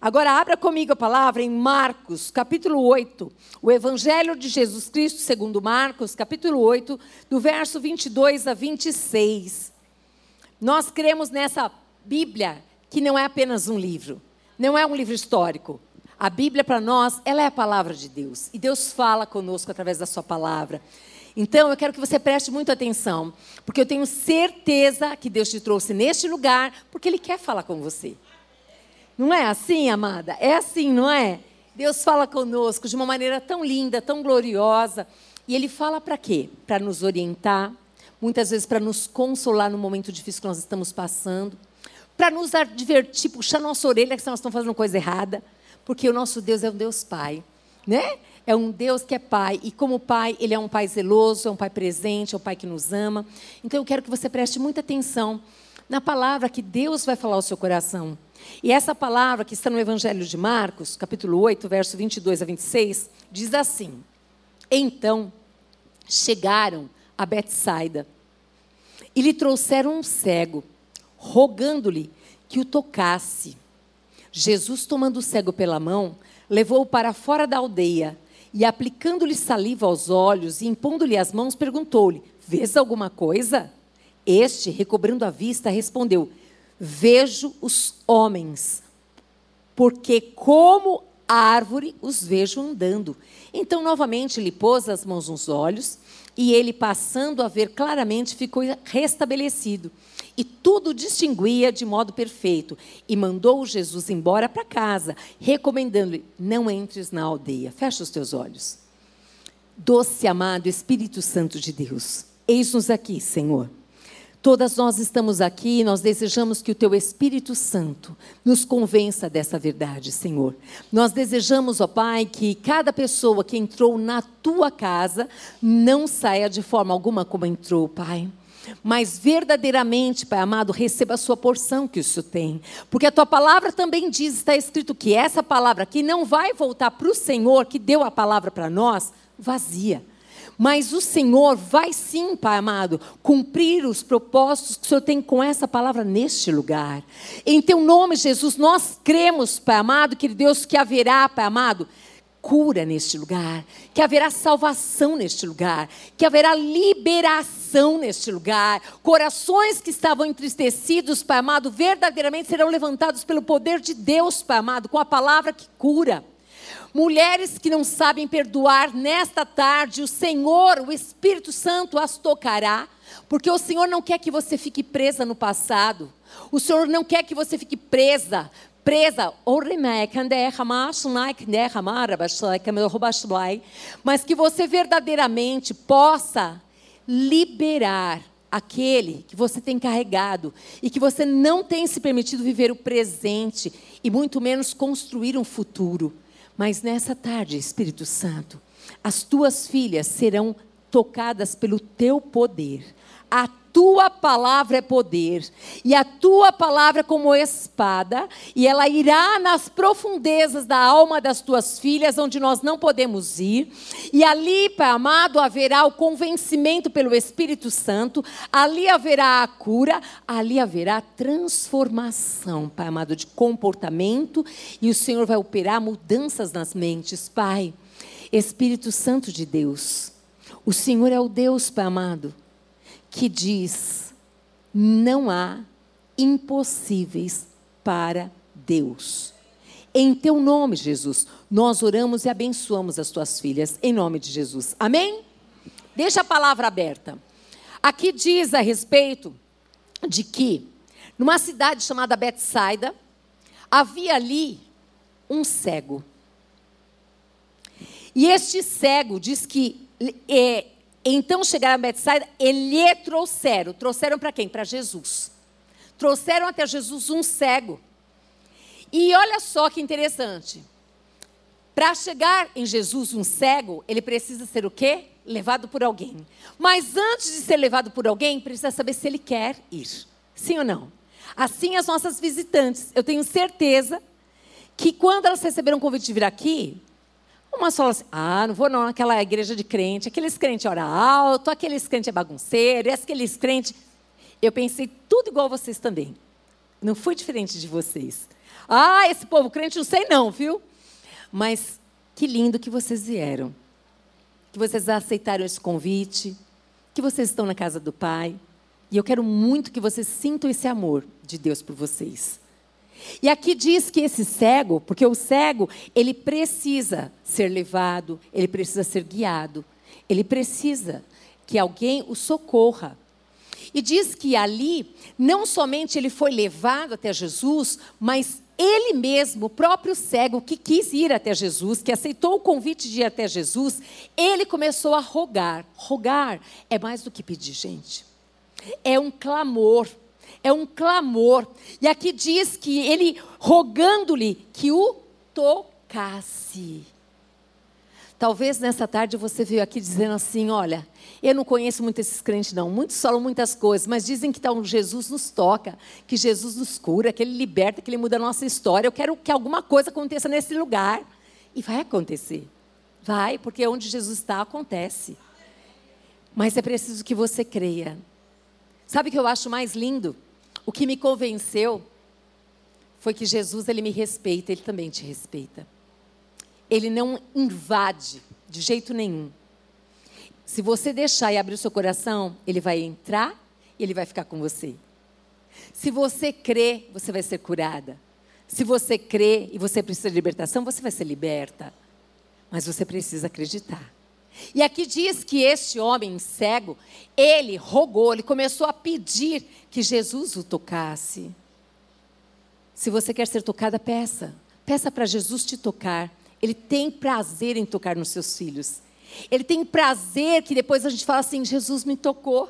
Agora abra comigo a palavra em Marcos, capítulo 8. O Evangelho de Jesus Cristo, segundo Marcos, capítulo 8, do verso 22 a 26. Nós cremos nessa Bíblia que não é apenas um livro, não é um livro histórico. A Bíblia para nós, ela é a palavra de Deus, e Deus fala conosco através da sua palavra. Então, eu quero que você preste muita atenção, porque eu tenho certeza que Deus te trouxe neste lugar, porque Ele quer falar com você. Não é assim, amada? É assim, não é? Deus fala conosco de uma maneira tão linda, tão gloriosa. E Ele fala para quê? Para nos orientar, muitas vezes para nos consolar no momento difícil que nós estamos passando, para nos advertir, puxar nossa orelha que nós estamos fazendo coisa errada, porque o nosso Deus é um Deus Pai, né? É um Deus que é Pai, e como Pai, Ele é um Pai zeloso, é um Pai presente, é um Pai que nos ama. Então eu quero que você preste muita atenção na palavra que Deus vai falar ao seu coração. E essa palavra que está no Evangelho de Marcos, capítulo 8, verso 22 a 26, diz assim: Então chegaram a Betsaida e lhe trouxeram um cego, rogando-lhe que o tocasse. Jesus, tomando o cego pela mão, levou-o para fora da aldeia e, aplicando-lhe saliva aos olhos e impondo-lhe as mãos, perguntou-lhe: Vês alguma coisa? Este, recobrando a vista, respondeu: Vejo os homens, porque como árvore os vejo andando. Então, novamente, lhe pôs as mãos nos olhos, e ele, passando a ver claramente, ficou restabelecido. E tudo distinguia de modo perfeito. E mandou Jesus embora para casa, recomendando-lhe: Não entres na aldeia. Fecha os teus olhos. Doce amado Espírito Santo de Deus, eis-nos aqui, Senhor. Todas nós estamos aqui e nós desejamos que o Teu Espírito Santo nos convença dessa verdade, Senhor. Nós desejamos, ó Pai, que cada pessoa que entrou na Tua casa não saia de forma alguma como entrou, Pai mas verdadeiramente, Pai amado, receba a sua porção que o Senhor tem. Porque a tua palavra também diz, está escrito que essa palavra aqui não vai voltar para o Senhor que deu a palavra para nós vazia. Mas o Senhor vai sim, Pai amado, cumprir os propósitos que o Senhor tem com essa palavra neste lugar. Em teu nome, Jesus, nós cremos, Pai amado, que Deus que haverá, Pai amado, cura neste lugar, que haverá salvação neste lugar, que haverá liberação neste lugar. Corações que estavam entristecidos, Pai amado, verdadeiramente serão levantados pelo poder de Deus, Pai amado, com a palavra que cura. Mulheres que não sabem perdoar, nesta tarde, o Senhor, o Espírito Santo, as tocará, porque o Senhor não quer que você fique presa no passado. O Senhor não quer que você fique presa, presa, mas que você verdadeiramente possa liberar aquele que você tem carregado e que você não tem se permitido viver o presente e muito menos construir um futuro. Mas nessa tarde, Espírito Santo, as tuas filhas serão tocadas pelo teu poder. A tua palavra é poder, e a tua palavra é como espada, e ela irá nas profundezas da alma das tuas filhas, onde nós não podemos ir, e ali, Pai amado, haverá o convencimento pelo Espírito Santo, ali haverá a cura, ali haverá transformação, Pai amado, de comportamento, e o Senhor vai operar mudanças nas mentes, Pai. Espírito Santo de Deus, o Senhor é o Deus, Pai amado que diz: não há impossíveis para Deus. Em teu nome, Jesus, nós oramos e abençoamos as tuas filhas, em nome de Jesus. Amém? Deixa a palavra aberta. Aqui diz a respeito de que, numa cidade chamada Betsaida, havia ali um cego. E este cego diz que é, então chegaram a Betsaida e lhe trouxeram. Trouxeram para quem? Para Jesus. Trouxeram até Jesus um cego. E olha só que interessante. Para chegar em Jesus um cego, ele precisa ser o quê? Levado por alguém. Mas antes de ser levado por alguém, precisa saber se ele quer ir. Sim ou não? Assim as nossas visitantes. Eu tenho certeza que quando elas receberam o convite de vir aqui, Umas falam assim, ah, não vou não naquela igreja de crente, aqueles crentes oram alto, aqueles crentes é bagunceiro, aqueles crentes... Eu pensei tudo igual vocês também. Não fui diferente de vocês. Ah, esse povo crente não sei não, viu? Mas que lindo que vocês vieram. Que vocês aceitaram esse convite, que vocês estão na casa do Pai. E eu quero muito que vocês sintam esse amor de Deus por vocês. E aqui diz que esse cego, porque o cego, ele precisa ser levado, ele precisa ser guiado, ele precisa que alguém o socorra. E diz que ali, não somente ele foi levado até Jesus, mas ele mesmo, o próprio cego que quis ir até Jesus, que aceitou o convite de ir até Jesus, ele começou a rogar. Rogar é mais do que pedir, gente. É um clamor é um clamor. E aqui diz que ele rogando-lhe que o tocasse. Talvez nessa tarde você veio aqui dizendo assim: olha, eu não conheço muito esses crentes, não. Muitos falam muitas coisas, mas dizem que então, Jesus nos toca, que Jesus nos cura, que Ele liberta, que Ele muda a nossa história. Eu quero que alguma coisa aconteça nesse lugar. E vai acontecer. Vai, porque onde Jesus está, acontece. Mas é preciso que você creia. Sabe o que eu acho mais lindo? O que me convenceu foi que Jesus ele me respeita, ele também te respeita. Ele não invade de jeito nenhum. Se você deixar e abrir o seu coração, ele vai entrar e ele vai ficar com você. Se você crê, você vai ser curada. Se você crê e você precisa de libertação, você vai ser liberta. Mas você precisa acreditar. E aqui diz que este homem cego, ele rogou, ele começou a pedir que Jesus o tocasse. Se você quer ser tocada, peça. Peça para Jesus te tocar. Ele tem prazer em tocar nos seus filhos. Ele tem prazer que depois a gente fala assim: Jesus me tocou.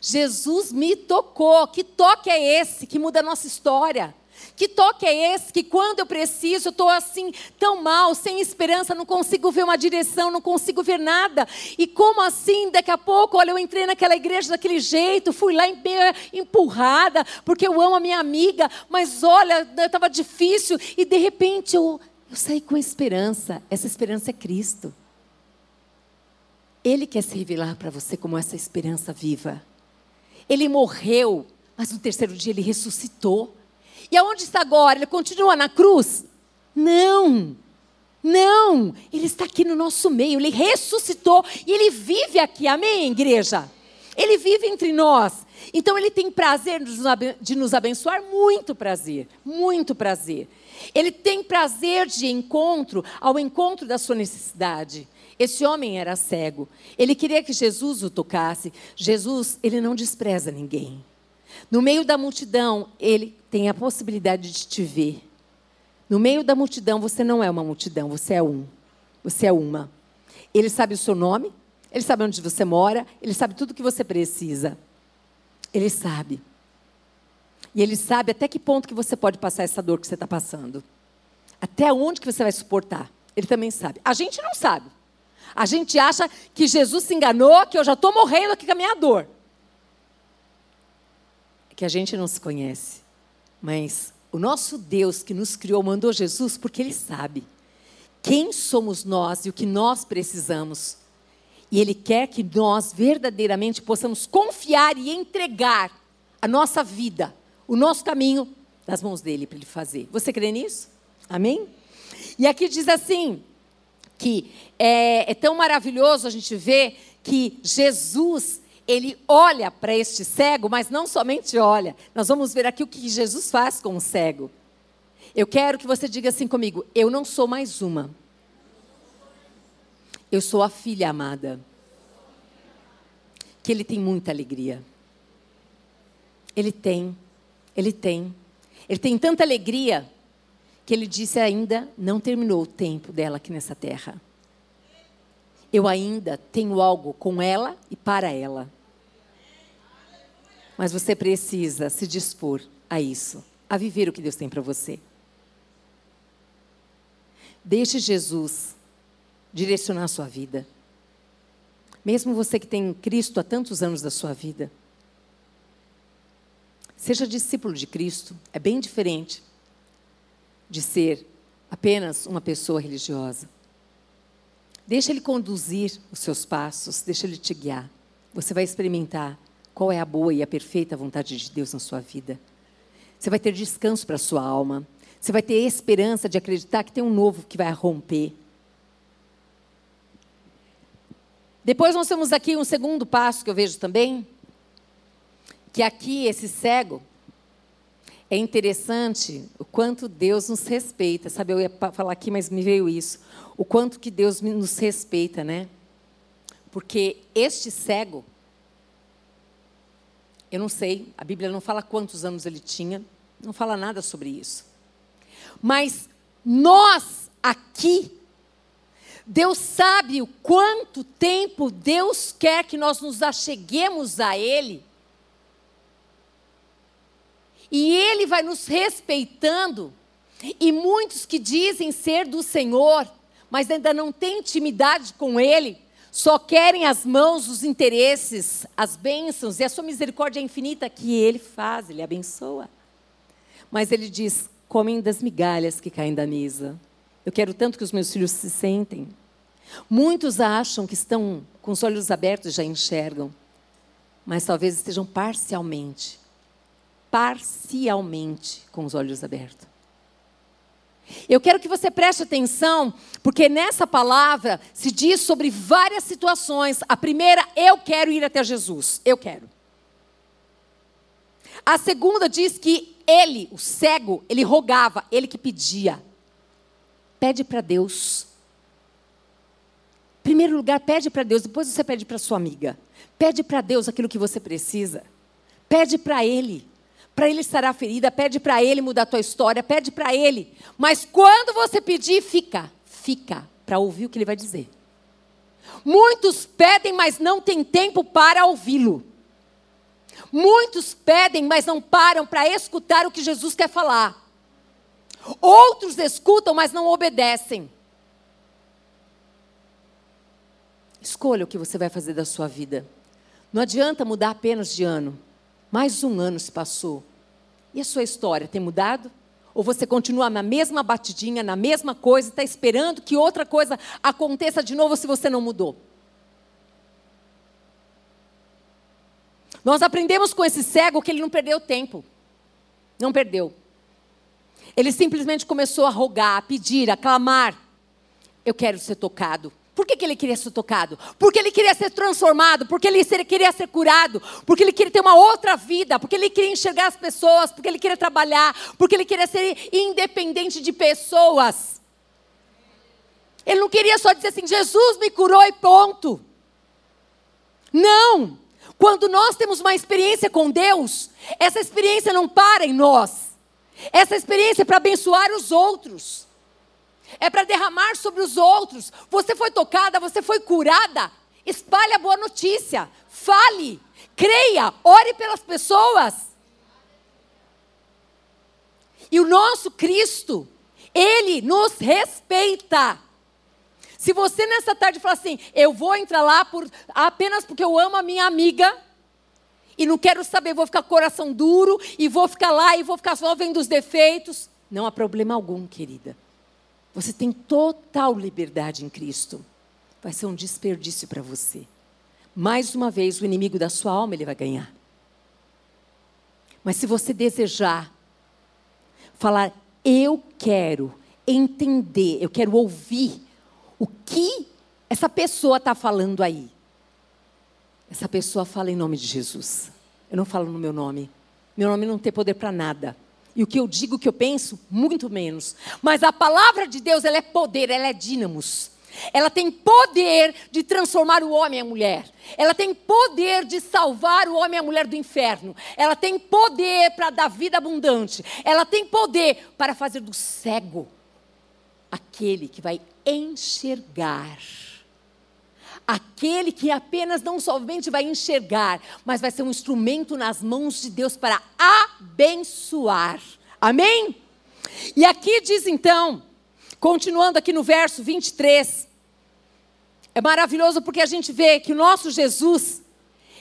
Jesus me tocou. Que toque é esse que muda a nossa história? Que toque é esse que quando eu preciso, eu estou assim tão mal, sem esperança, não consigo ver uma direção, não consigo ver nada. E como assim, daqui a pouco, olha, eu entrei naquela igreja daquele jeito, fui lá empurrada, porque eu amo a minha amiga, mas olha, estava difícil, e de repente eu, eu saí com esperança. Essa esperança é Cristo. Ele quer se revelar para você como essa esperança viva. Ele morreu, mas no terceiro dia ele ressuscitou. E aonde está agora? Ele continua na cruz? Não. Não, ele está aqui no nosso meio, ele ressuscitou e ele vive aqui, amém, igreja? Ele vive entre nós. Então ele tem prazer de nos abençoar, muito prazer, muito prazer. Ele tem prazer de encontro ao encontro da sua necessidade. Esse homem era cego. Ele queria que Jesus o tocasse. Jesus, ele não despreza ninguém. No meio da multidão, ele tem a possibilidade de te ver. No meio da multidão, você não é uma multidão, você é um. Você é uma. Ele sabe o seu nome, ele sabe onde você mora, ele sabe tudo o que você precisa. Ele sabe. E ele sabe até que ponto que você pode passar essa dor que você está passando. Até onde que você vai suportar. Ele também sabe. A gente não sabe. A gente acha que Jesus se enganou, que eu já estou morrendo aqui com a minha dor. É que a gente não se conhece. Mas o nosso Deus que nos criou mandou Jesus porque Ele sabe quem somos nós e o que nós precisamos. E Ele quer que nós verdadeiramente possamos confiar e entregar a nossa vida, o nosso caminho, nas mãos dele para Ele fazer. Você crê nisso? Amém? E aqui diz assim: que é, é tão maravilhoso a gente ver que Jesus ele olha para este cego, mas não somente olha. Nós vamos ver aqui o que Jesus faz com o cego. Eu quero que você diga assim comigo: eu não sou mais uma. Eu sou a filha amada. Que ele tem muita alegria. Ele tem, ele tem. Ele tem tanta alegria que ele disse ainda não terminou o tempo dela aqui nessa terra eu ainda tenho algo com ela e para ela. Mas você precisa se dispor a isso, a viver o que Deus tem para você. Deixe Jesus direcionar a sua vida. Mesmo você que tem Cristo há tantos anos da sua vida. Seja discípulo de Cristo, é bem diferente de ser apenas uma pessoa religiosa. Deixa Ele conduzir os seus passos, deixa Ele te guiar. Você vai experimentar qual é a boa e a perfeita vontade de Deus na sua vida. Você vai ter descanso para a sua alma. Você vai ter esperança de acreditar que tem um novo que vai romper. Depois nós temos aqui um segundo passo que eu vejo também, que aqui esse cego é interessante o quanto Deus nos respeita. Sabe, eu ia falar aqui, mas me veio isso. O quanto que Deus nos respeita, né? Porque este cego, eu não sei, a Bíblia não fala quantos anos ele tinha, não fala nada sobre isso. Mas nós aqui Deus sabe o quanto tempo Deus quer que nós nos acheguemos a Ele. E Ele vai nos respeitando. E muitos que dizem ser do Senhor, mas ainda não têm intimidade com Ele, só querem as mãos, os interesses, as bênçãos e a sua misericórdia infinita que Ele faz, Ele abençoa. Mas Ele diz: comem das migalhas que caem da mesa. Eu quero tanto que os meus filhos se sentem. Muitos acham que estão com os olhos abertos e já enxergam, mas talvez estejam parcialmente, parcialmente com os olhos abertos. Eu quero que você preste atenção, porque nessa palavra se diz sobre várias situações. A primeira, eu quero ir até Jesus. Eu quero. A segunda diz que ele, o cego, ele rogava, ele que pedia. Pede para Deus. Primeiro lugar, pede para Deus, depois você pede para sua amiga. Pede para Deus aquilo que você precisa. Pede para Ele. Para Ele estar ferida, pede para Ele mudar a tua história, pede para Ele. Mas quando você pedir, fica. Fica para ouvir o que Ele vai dizer. Muitos pedem, mas não tem tempo para ouvi-lo. Muitos pedem, mas não param para escutar o que Jesus quer falar. Outros escutam, mas não obedecem. Escolha o que você vai fazer da sua vida. Não adianta mudar apenas de ano. Mais um ano se passou. E a sua história tem mudado? Ou você continua na mesma batidinha, na mesma coisa, está esperando que outra coisa aconteça de novo se você não mudou? Nós aprendemos com esse cego que ele não perdeu tempo. Não perdeu. Ele simplesmente começou a rogar, a pedir, a clamar. Eu quero ser tocado. Por que, que, ele queria ser tocado? Porque ele queria ser transformado, porque ele queria ser curado, porque ele queria ter uma outra vida, porque ele queria enxergar as pessoas, porque ele queria trabalhar, porque ele queria ser independente de pessoas. Ele não queria só dizer assim: Jesus me curou e ponto. Não! Quando nós temos uma experiência com Deus, essa experiência não para em nós. Essa experiência é para abençoar os outros. É para derramar sobre os outros. Você foi tocada, você foi curada. Espalhe a boa notícia. Fale, creia, ore pelas pessoas. E o nosso Cristo, Ele nos respeita. Se você nessa tarde falar assim, eu vou entrar lá por, apenas porque eu amo a minha amiga, e não quero saber, vou ficar coração duro e vou ficar lá e vou ficar só vendo os defeitos. Não há problema algum, querida. Você tem total liberdade em Cristo. Vai ser um desperdício para você. Mais uma vez, o inimigo da sua alma ele vai ganhar. Mas se você desejar falar, eu quero entender, eu quero ouvir o que essa pessoa está falando aí. Essa pessoa fala em nome de Jesus. Eu não falo no meu nome. Meu nome não tem poder para nada. E o que eu digo, o que eu penso, muito menos. Mas a palavra de Deus, ela é poder, ela é dínamos. Ela tem poder de transformar o homem e a mulher. Ela tem poder de salvar o homem e a mulher do inferno. Ela tem poder para dar vida abundante. Ela tem poder para fazer do cego aquele que vai enxergar aquele que apenas não somente vai enxergar, mas vai ser um instrumento nas mãos de Deus para abençoar. Amém? E aqui diz então, continuando aqui no verso 23, é maravilhoso porque a gente vê que o nosso Jesus,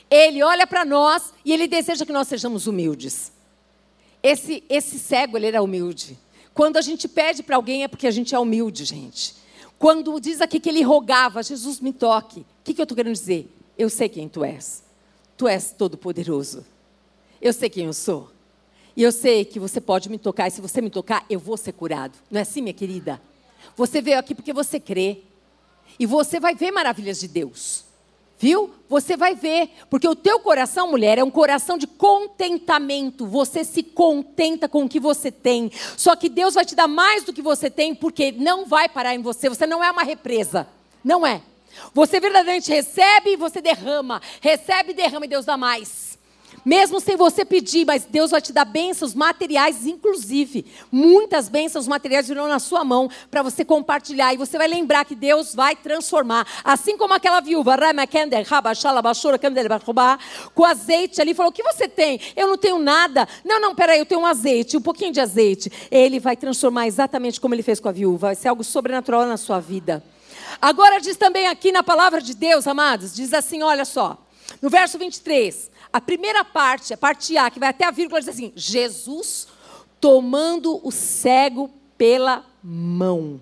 ele olha para nós e ele deseja que nós sejamos humildes. Esse, esse cego, ele era humilde. Quando a gente pede para alguém é porque a gente é humilde, gente. Quando diz aqui que ele rogava, Jesus me toque. O que, que eu estou querendo dizer? Eu sei quem tu és. Tu és todo-poderoso. Eu sei quem eu sou. E eu sei que você pode me tocar, e se você me tocar, eu vou ser curado. Não é assim, minha querida? Você veio aqui porque você crê. E você vai ver maravilhas de Deus. Viu? Você vai ver, porque o teu coração, mulher, é um coração de contentamento. Você se contenta com o que você tem. Só que Deus vai te dar mais do que você tem, porque não vai parar em você. Você não é uma represa. Não é. Você verdadeiramente recebe e você derrama. Recebe e derrama e Deus dá mais. Mesmo sem você pedir, mas Deus vai te dar bênçãos materiais, inclusive. Muitas bênçãos materiais virão na sua mão para você compartilhar. E você vai lembrar que Deus vai transformar. Assim como aquela viúva, com azeite ali, falou: O que você tem? Eu não tenho nada. Não, não, peraí, eu tenho um azeite, um pouquinho de azeite. Ele vai transformar exatamente como ele fez com a viúva. Vai ser algo sobrenatural na sua vida. Agora diz também aqui na palavra de Deus, amados, diz assim: olha só, no verso 23, a primeira parte, a parte A, que vai até a vírgula, diz assim: Jesus tomando o cego pela mão.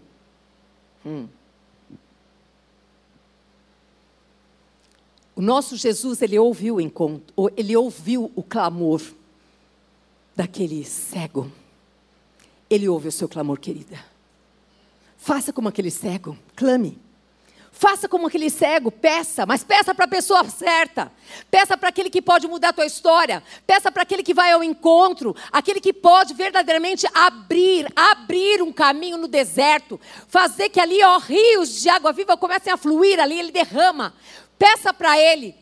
Hum. O nosso Jesus, ele ouviu o encontro, ele ouviu o clamor daquele cego. Ele ouve o seu clamor, querida. Faça como aquele cego, clame. Faça como aquele cego, peça, mas peça para a pessoa certa. Peça para aquele que pode mudar a tua história. Peça para aquele que vai ao encontro, aquele que pode verdadeiramente abrir, abrir um caminho no deserto, fazer que ali, ó, rios de água viva comecem a fluir ali, ele derrama. Peça para ele.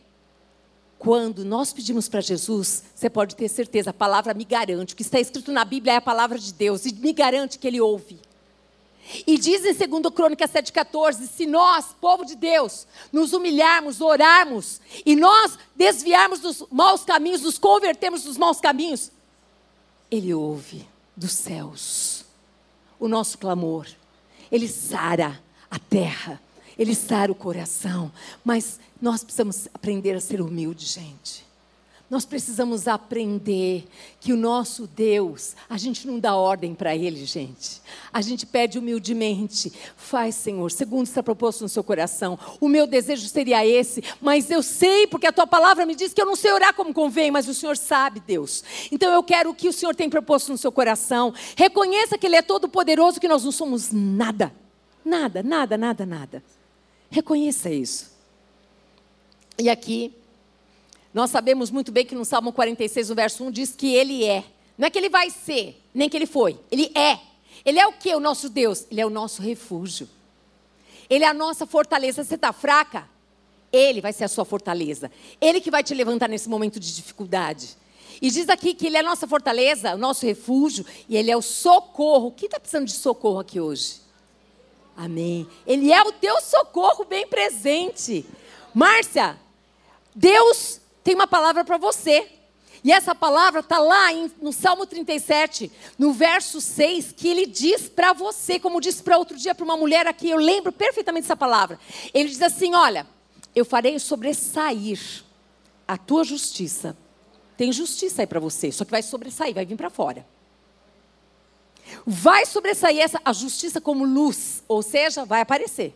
Quando nós pedimos para Jesus, você pode ter certeza, a palavra me garante, o que está escrito na Bíblia é a palavra de Deus, e me garante que ele ouve. E diz em 2 Crônicas 7,14: se nós, povo de Deus, nos humilharmos, orarmos, e nós desviarmos dos maus caminhos, nos convertermos dos maus caminhos, Ele ouve dos céus o nosso clamor, Ele sara a terra, Ele sara o coração, mas nós precisamos aprender a ser humilde, gente. Nós precisamos aprender que o nosso Deus, a gente não dá ordem para Ele, gente. A gente pede humildemente. Faz, Senhor, segundo está proposto no seu coração. O meu desejo seria esse, mas eu sei, porque a tua palavra me diz que eu não sei orar como convém, mas o Senhor sabe, Deus. Então eu quero o que o Senhor tem proposto no seu coração. Reconheça que Ele é todo poderoso, que nós não somos nada. Nada, nada, nada, nada. Reconheça isso. E aqui nós sabemos muito bem que no Salmo 46, o verso 1 diz que ele é. Não é que ele vai ser, nem que ele foi. Ele é. Ele é o que? O nosso Deus. Ele é o nosso refúgio. Ele é a nossa fortaleza. Você está fraca? Ele vai ser a sua fortaleza. Ele que vai te levantar nesse momento de dificuldade. E diz aqui que Ele é a nossa fortaleza, o nosso refúgio, e Ele é o socorro. Quem está precisando de socorro aqui hoje? Amém. Ele é o teu socorro bem presente. Márcia, Deus tem uma palavra para você. E essa palavra está lá em, no Salmo 37, no verso 6, que ele diz para você, como disse para outro dia para uma mulher aqui, eu lembro perfeitamente dessa palavra. Ele diz assim: Olha, eu farei sobressair a tua justiça. Tem justiça aí para você, só que vai sobressair, vai vir para fora. Vai sobressair essa, a justiça como luz, ou seja, vai aparecer.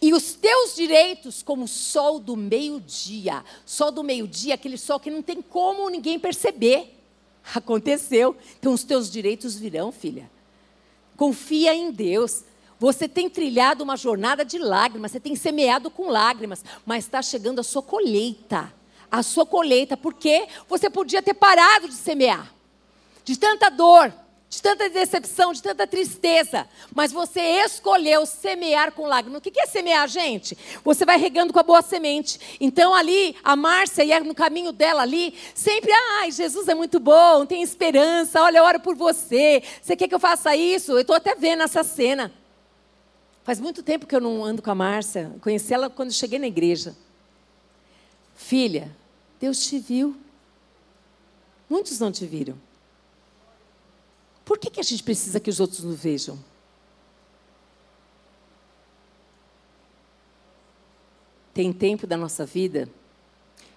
E os teus direitos como o sol do meio-dia. Sol do meio-dia, aquele sol que não tem como ninguém perceber. Aconteceu. Então os teus direitos virão, filha. Confia em Deus. Você tem trilhado uma jornada de lágrimas, você tem semeado com lágrimas, mas está chegando a sua colheita. A sua colheita, porque você podia ter parado de semear. De tanta dor, de tanta decepção, de tanta tristeza, mas você escolheu semear com lágrimas. O que é semear, gente? Você vai regando com a boa semente. Então, ali, a Márcia ia no caminho dela ali, sempre, ai, Jesus é muito bom, tem esperança, olha, eu oro por você. Você quer que eu faça isso? Eu estou até vendo essa cena. Faz muito tempo que eu não ando com a Márcia. Conheci ela quando cheguei na igreja. Filha, Deus te viu. Muitos não te viram. Por que, que a gente precisa que os outros nos vejam? Tem tempo da nossa vida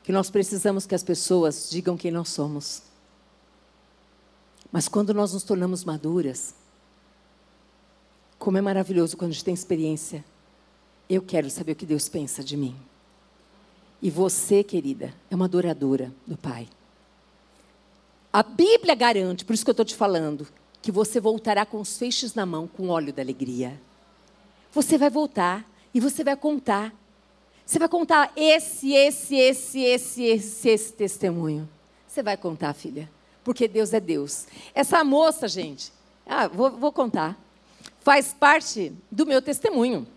que nós precisamos que as pessoas digam quem nós somos. Mas quando nós nos tornamos maduras, como é maravilhoso quando a gente tem experiência. Eu quero saber o que Deus pensa de mim. E você, querida, é uma adoradora do Pai. A Bíblia garante, por isso que eu estou te falando, que você voltará com os feixes na mão, com óleo da alegria. Você vai voltar e você vai contar. Você vai contar esse, esse, esse, esse, esse, esse testemunho. Você vai contar, filha, porque Deus é Deus. Essa moça, gente, ah, vou, vou contar, faz parte do meu testemunho.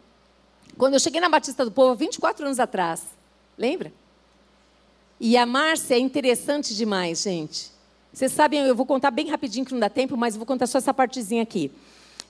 Quando eu cheguei na Batista do Povo, 24 anos atrás, lembra? E a Márcia é interessante demais, gente. Vocês sabem, eu vou contar bem rapidinho que não dá tempo, mas vou contar só essa partezinha aqui.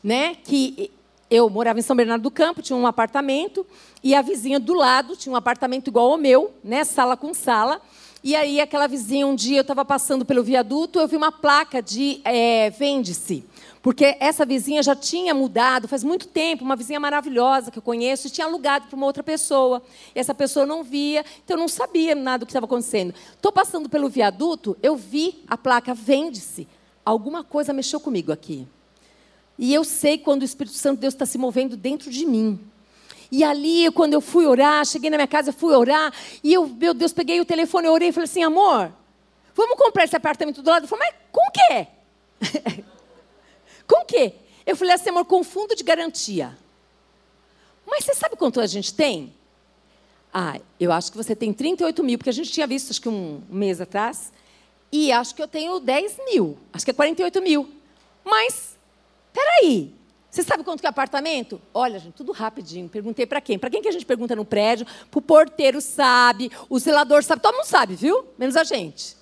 Né? Que eu morava em São Bernardo do Campo, tinha um apartamento, e a vizinha do lado tinha um apartamento igual ao meu, né? sala com sala. E aí, aquela vizinha, um dia eu estava passando pelo viaduto, eu vi uma placa de é, vende-se. Porque essa vizinha já tinha mudado faz muito tempo, uma vizinha maravilhosa que eu conheço, e tinha alugado para uma outra pessoa. E essa pessoa não via, então eu não sabia nada do que estava acontecendo. Estou passando pelo viaduto, eu vi a placa vende-se. Alguma coisa mexeu comigo aqui. E eu sei quando o Espírito Santo de Deus está se movendo dentro de mim. E ali, quando eu fui orar, cheguei na minha casa, fui orar, e eu, meu Deus, peguei o telefone, orei e falei assim, amor, vamos comprar esse apartamento do lado? Ele falou, mas com o quê? Com o quê? Eu falei assim, amor, com fundo de garantia. Mas você sabe quanto a gente tem? Ah, eu acho que você tem 38 mil, porque a gente tinha visto, acho que um mês atrás. E acho que eu tenho 10 mil. Acho que é 48 mil. Mas, peraí. Você sabe quanto que é apartamento? Olha, gente, tudo rapidinho. Perguntei para quem? Para quem que a gente pergunta no prédio? Para o porteiro sabe, o zelador sabe, todo mundo sabe, viu? Menos a gente.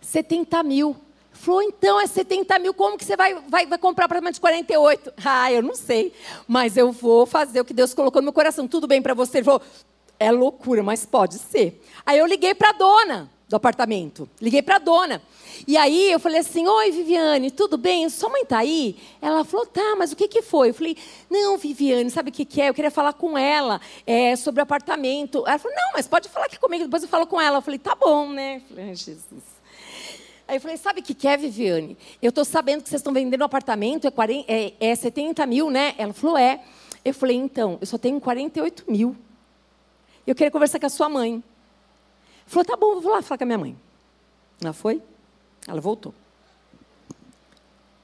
70 mil. Falou, então é 70 mil, como que você vai, vai, vai comprar apartamento de 48? Ah, eu não sei, mas eu vou fazer o que Deus colocou no meu coração. Tudo bem para você? Ele falou, é loucura, mas pode ser. Aí eu liguei para a dona do apartamento, liguei para a dona. E aí eu falei assim, oi Viviane, tudo bem? Sua mãe está aí? Ela falou, tá, mas o que, que foi? Eu falei, não, Viviane, sabe o que, que é? Eu queria falar com ela é, sobre o apartamento. Ela falou, não, mas pode falar aqui comigo, depois eu falo com ela. Eu falei, tá bom, né? Eu falei, Jesus. Aí eu falei, sabe o que, que é, Viviane? Eu estou sabendo que vocês estão vendendo um apartamento, é, 40, é, é 70 mil, né? Ela falou, é. Eu falei, então, eu só tenho 48 mil. Eu queria conversar com a sua mãe. Falou, tá bom, vou lá falar com a minha mãe. Ela foi, ela voltou.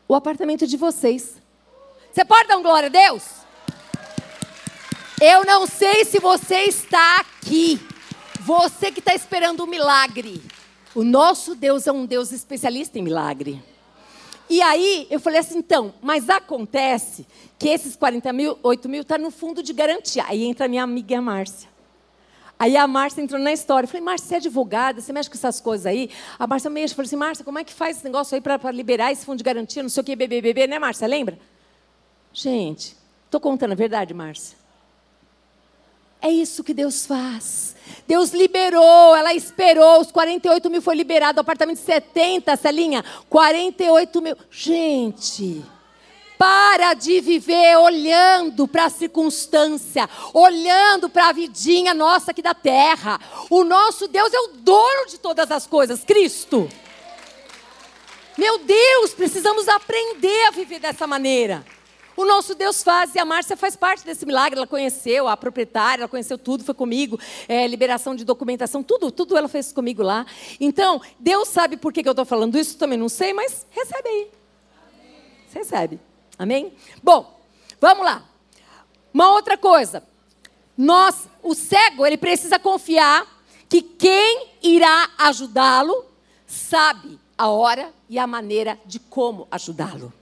O apartamento é de vocês. Você pode dar um glória a Deus? Eu não sei se você está aqui. Você que está esperando um milagre. O nosso Deus é um Deus especialista em milagre. E aí eu falei assim, então, mas acontece que esses 40 mil, 8 mil está no fundo de garantia. Aí entra minha amiga Márcia. Aí a Márcia entrou na história. Eu falei, Márcia, você é advogada, você mexe com essas coisas aí? A Márcia mexe. Falei assim, Márcia, como é que faz esse negócio aí para liberar esse fundo de garantia, não sei o que, bebê, né, Márcia? Lembra? Gente, estou contando a verdade, Márcia. É isso que Deus faz. Deus liberou, ela esperou, os 48 mil foi liberado, o apartamento de 70, Celinha, 48 mil. Gente, para de viver olhando para a circunstância, olhando para a vidinha nossa aqui da terra. O nosso Deus é o dono de todas as coisas, Cristo. Meu Deus, precisamos aprender a viver dessa maneira. O nosso Deus faz, e a Márcia faz parte desse milagre. Ela conheceu a proprietária, ela conheceu tudo, foi comigo, é, liberação de documentação, tudo, tudo ela fez comigo lá. Então, Deus sabe por que, que eu estou falando isso, também não sei, mas recebe aí. Você recebe. Amém? Bom, vamos lá. Uma outra coisa. Nós, o cego, ele precisa confiar que quem irá ajudá-lo sabe a hora e a maneira de como ajudá-lo.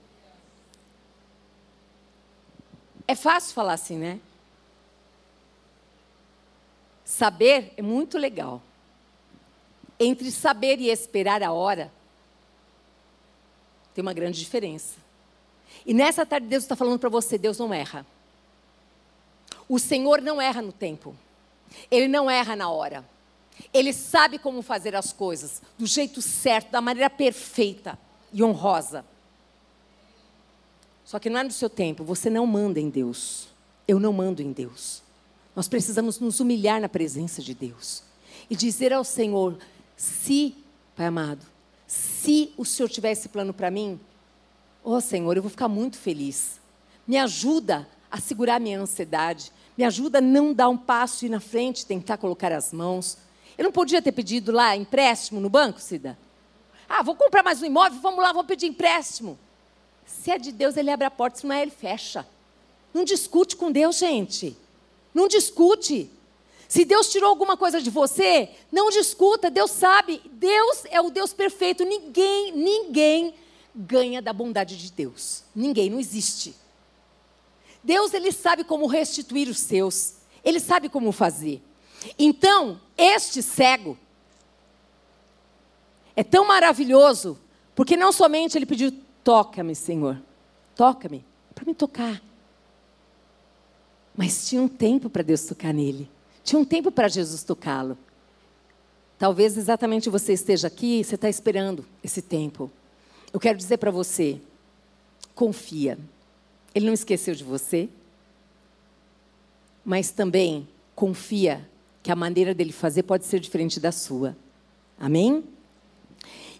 É fácil falar assim, né? Saber é muito legal. Entre saber e esperar a hora, tem uma grande diferença. E nessa tarde, Deus está falando para você: Deus não erra. O Senhor não erra no tempo. Ele não erra na hora. Ele sabe como fazer as coisas do jeito certo, da maneira perfeita e honrosa. Só que não é no seu tempo, você não manda em Deus. Eu não mando em Deus. Nós precisamos nos humilhar na presença de Deus e dizer ao Senhor: se, Pai amado, se o Senhor tiver esse plano para mim, ó oh, Senhor, eu vou ficar muito feliz. Me ajuda a segurar minha ansiedade. Me ajuda a não dar um passo e ir na frente, tentar colocar as mãos. Eu não podia ter pedido lá empréstimo no banco, Cida? Ah, vou comprar mais um imóvel, vamos lá, vou pedir empréstimo. Se é de Deus, ele abre a porta, se não é, ele fecha. Não discute com Deus, gente. Não discute. Se Deus tirou alguma coisa de você, não discuta, Deus sabe. Deus é o Deus perfeito. Ninguém, ninguém ganha da bondade de Deus. Ninguém, não existe. Deus ele sabe como restituir os seus. Ele sabe como fazer. Então, este cego é tão maravilhoso, porque não somente ele pediu: toca-me, Senhor, toca-me, para me tocar. Mas tinha um tempo para Deus tocar nele, tinha um tempo para Jesus tocá-lo. Talvez exatamente você esteja aqui você está esperando esse tempo. Eu quero dizer para você: confia. Ele não esqueceu de você, mas também confia que a maneira dele fazer pode ser diferente da sua. Amém?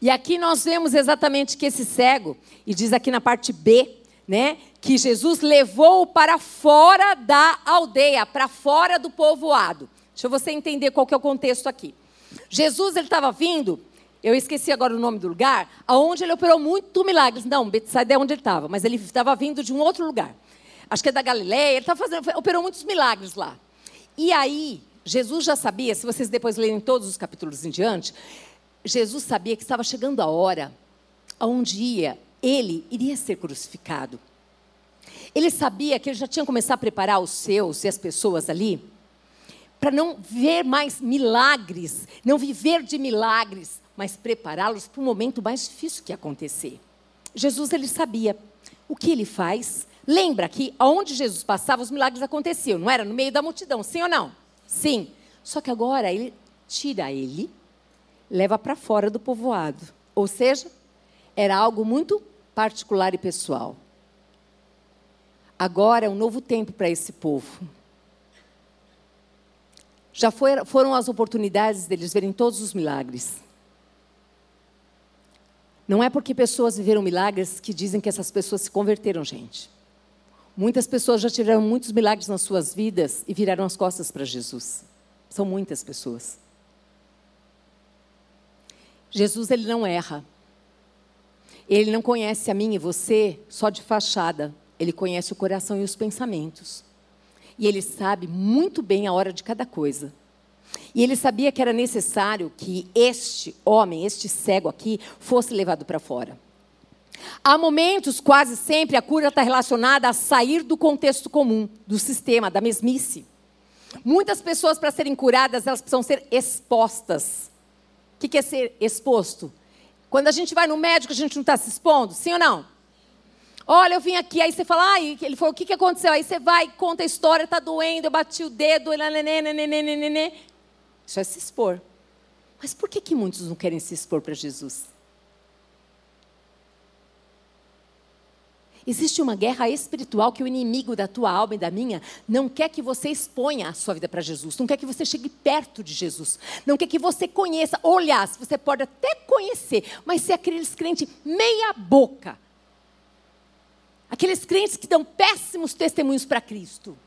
E aqui nós vemos exatamente que esse cego, e diz aqui na parte B, né, que Jesus levou para fora da aldeia, para fora do povoado. Deixa você entender qual que é o contexto aqui. Jesus ele estava vindo, eu esqueci agora o nome do lugar, aonde ele operou muito milagres. Não, Betsaida é onde ele estava, mas ele estava vindo de um outro lugar. Acho que é da Galileia, ele estava fazendo, operou muitos milagres lá. E aí, Jesus já sabia, se vocês depois lerem todos os capítulos em diante, Jesus sabia que estava chegando a hora onde ia, ele iria ser crucificado. Ele sabia que ele já tinha começado a preparar os seus e as pessoas ali para não ver mais milagres, não viver de milagres, mas prepará-los para o momento mais difícil que acontecer. Jesus ele sabia o que ele faz. Lembra que aonde Jesus passava os milagres aconteciam, não era no meio da multidão, sim ou não? Sim. Só que agora ele tira ele, leva para fora do povoado. Ou seja, era algo muito particular e pessoal. Agora é um novo tempo para esse povo. Já foram as oportunidades deles verem todos os milagres. Não é porque pessoas viveram milagres que dizem que essas pessoas se converteram, gente. Muitas pessoas já tiveram muitos milagres nas suas vidas e viraram as costas para Jesus. São muitas pessoas. Jesus ele não erra. Ele não conhece a mim e você só de fachada. Ele conhece o coração e os pensamentos. E ele sabe muito bem a hora de cada coisa. E ele sabia que era necessário que este homem, este cego aqui, fosse levado para fora. Há momentos, quase sempre, a cura está relacionada a sair do contexto comum, do sistema, da mesmice. Muitas pessoas, para serem curadas, elas precisam ser expostas. O que é ser exposto? Quando a gente vai no médico, a gente não está se expondo, sim ou não? Olha, eu vim aqui, aí você fala, ai, ele falou, o que, que aconteceu? Aí você vai, conta a história, está doendo, eu bati o dedo, isso é se expor. Mas por que, que muitos não querem se expor para Jesus? Existe uma guerra espiritual que o inimigo da tua alma e da minha não quer que você exponha a sua vida para Jesus, não quer que você chegue perto de Jesus, não quer que você conheça. Olhar, você pode até conhecer, mas ser aqueles crentes meia boca. Aqueles crentes que dão péssimos testemunhos para Cristo.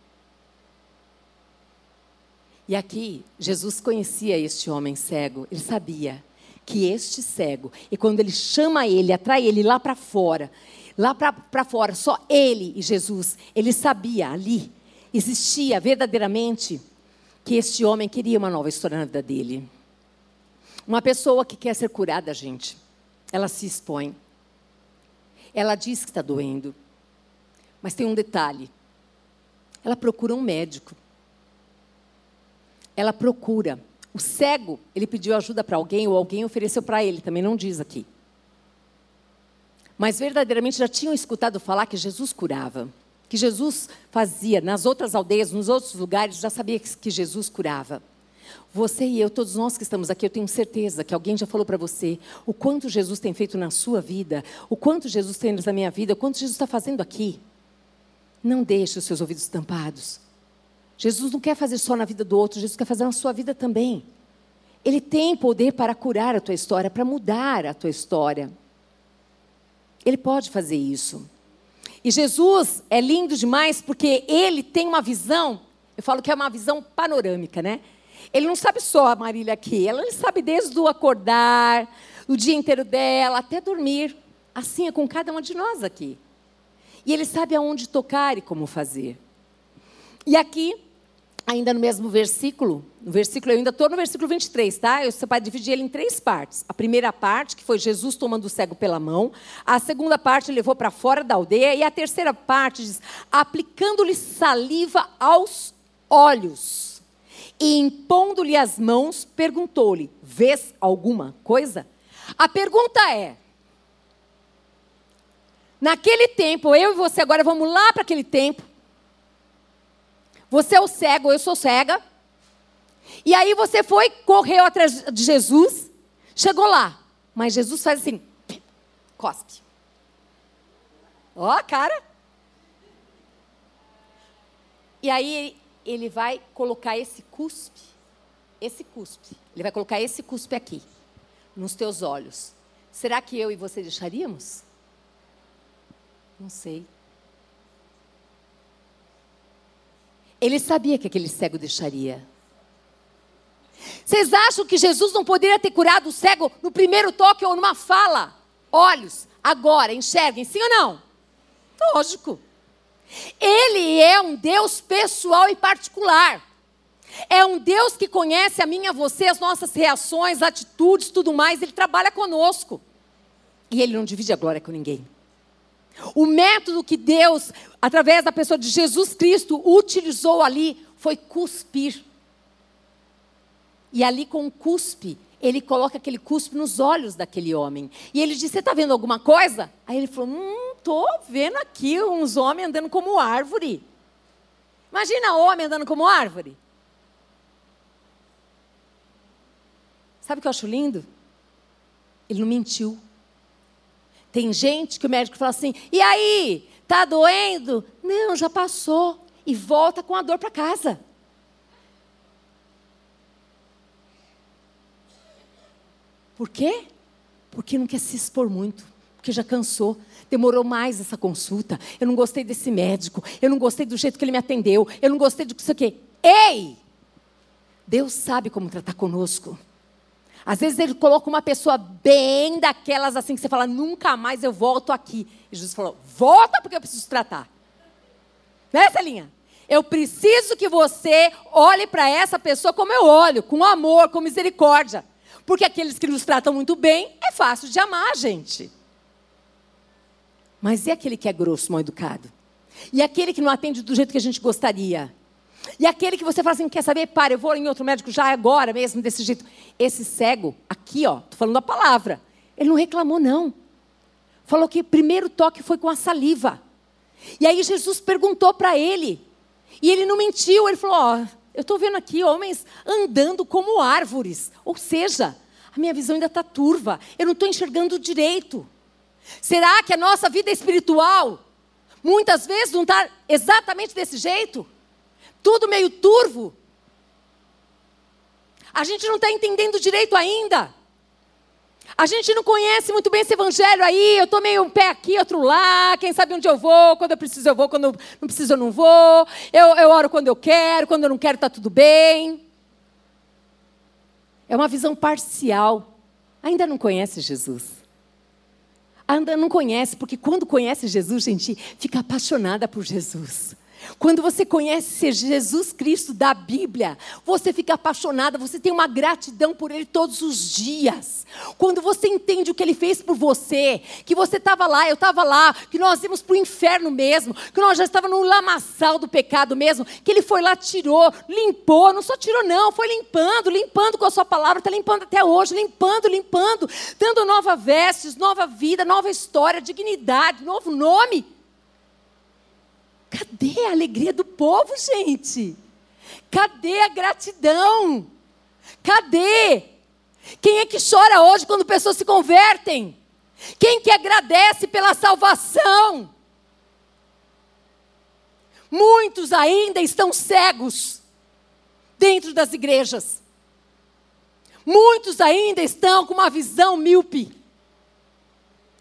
E aqui, Jesus conhecia este homem cego, ele sabia que este cego, e quando ele chama ele, atrai ele lá para fora, lá para fora, só ele e Jesus, ele sabia ali, existia verdadeiramente que este homem queria uma nova história na vida dele. Uma pessoa que quer ser curada, gente, ela se expõe. Ela diz que está doendo. Mas tem um detalhe. Ela procura um médico. Ela procura. O cego, ele pediu ajuda para alguém, ou alguém ofereceu para ele, também não diz aqui mas verdadeiramente já tinham escutado falar que Jesus curava, que Jesus fazia nas outras aldeias, nos outros lugares, já sabia que Jesus curava. Você e eu, todos nós que estamos aqui, eu tenho certeza que alguém já falou para você o quanto Jesus tem feito na sua vida, o quanto Jesus tem na minha vida, o quanto Jesus está fazendo aqui. Não deixe os seus ouvidos tampados. Jesus não quer fazer só na vida do outro, Jesus quer fazer na sua vida também. Ele tem poder para curar a tua história, para mudar a tua história. Ele pode fazer isso. E Jesus é lindo demais porque ele tem uma visão, eu falo que é uma visão panorâmica, né? Ele não sabe só a Marília aqui, ela ele sabe desde o acordar, o dia inteiro dela, até dormir. Assim é com cada uma de nós aqui. E ele sabe aonde tocar e como fazer. E aqui, ainda no mesmo versículo, no versículo, eu ainda estou no versículo 23, tá? Você pode dividir ele em três partes. A primeira parte, que foi Jesus tomando o cego pela mão. A segunda parte, levou para fora da aldeia. E a terceira parte diz, aplicando-lhe saliva aos olhos. E impondo-lhe as mãos, perguntou-lhe: Vês alguma coisa? A pergunta é: Naquele tempo, eu e você agora vamos lá para aquele tempo. Você é o cego, eu sou cega. E aí você foi, correu atrás de Jesus, chegou lá. Mas Jesus faz assim, cospe. Ó a cara. E aí ele vai colocar esse cuspe, esse cuspe, ele vai colocar esse cuspe aqui, nos teus olhos. Será que eu e você deixaríamos? Não sei. Ele sabia que aquele cego deixaria. Vocês acham que Jesus não poderia ter curado o cego no primeiro toque ou numa fala? Olhos, agora, enxerguem, sim ou não? Lógico. Ele é um Deus pessoal e particular. É um Deus que conhece a minha, você, as nossas reações, atitudes, tudo mais. Ele trabalha conosco. E ele não divide a glória com ninguém. O método que Deus, através da pessoa de Jesus Cristo, utilizou ali foi cuspir. E ali com o cuspe, ele coloca aquele cuspe nos olhos daquele homem. E ele disse: Você está vendo alguma coisa? Aí ele falou: Hum, estou vendo aqui uns homens andando como árvore. Imagina homem andando como árvore. Sabe o que eu acho lindo? Ele não mentiu. Tem gente que o médico fala assim: e aí, tá doendo? Não, já passou. E volta com a dor para casa. Por quê? Porque não quer se expor muito. Porque já cansou. Demorou mais essa consulta. Eu não gostei desse médico. Eu não gostei do jeito que ele me atendeu. Eu não gostei do que isso aqui. Ei! Deus sabe como tratar conosco. Às vezes ele coloca uma pessoa bem daquelas assim que você fala, nunca mais eu volto aqui. E Jesus falou, volta porque eu preciso tratar. Né, Celinha? Eu preciso que você olhe para essa pessoa como eu olho, com amor, com misericórdia. Porque aqueles que nos tratam muito bem, é fácil de amar, gente. Mas e aquele que é grosso, mal educado? E aquele que não atende do jeito que a gente gostaria? E aquele que você fala assim, quer saber? Para, eu vou em outro médico já agora mesmo, desse jeito. Esse cego, aqui, ó, tô falando a palavra. Ele não reclamou, não. Falou que o primeiro toque foi com a saliva. E aí Jesus perguntou para ele. E ele não mentiu, ele falou: Ó, eu estou vendo aqui homens andando como árvores. Ou seja, a minha visão ainda está turva. Eu não estou enxergando direito. Será que a nossa vida espiritual, muitas vezes, não está exatamente desse jeito? Tudo meio turvo. A gente não está entendendo direito ainda. A gente não conhece muito bem esse evangelho aí. Eu estou meio um pé aqui, outro lá. Quem sabe onde eu vou? Quando eu preciso, eu vou. Quando eu não preciso, eu não vou. Eu, eu oro quando eu quero. Quando eu não quero, está tudo bem. É uma visão parcial. Ainda não conhece Jesus. Ainda não conhece, porque quando conhece Jesus, gente, fica apaixonada por Jesus. Quando você conhece Jesus Cristo da Bíblia, você fica apaixonada, você tem uma gratidão por Ele todos os dias. Quando você entende o que Ele fez por você, que você estava lá, eu estava lá, que nós íamos para o inferno mesmo, que nós já estávamos no lamaçal do pecado mesmo, que Ele foi lá, tirou, limpou, não só tirou, não, foi limpando, limpando com a Sua palavra, está limpando até hoje, limpando, limpando, dando nova vestes, nova vida, nova história, dignidade, novo nome. Cadê a alegria do povo, gente? Cadê a gratidão? Cadê? Quem é que chora hoje quando pessoas se convertem? Quem que agradece pela salvação? Muitos ainda estão cegos dentro das igrejas. Muitos ainda estão com uma visão míope.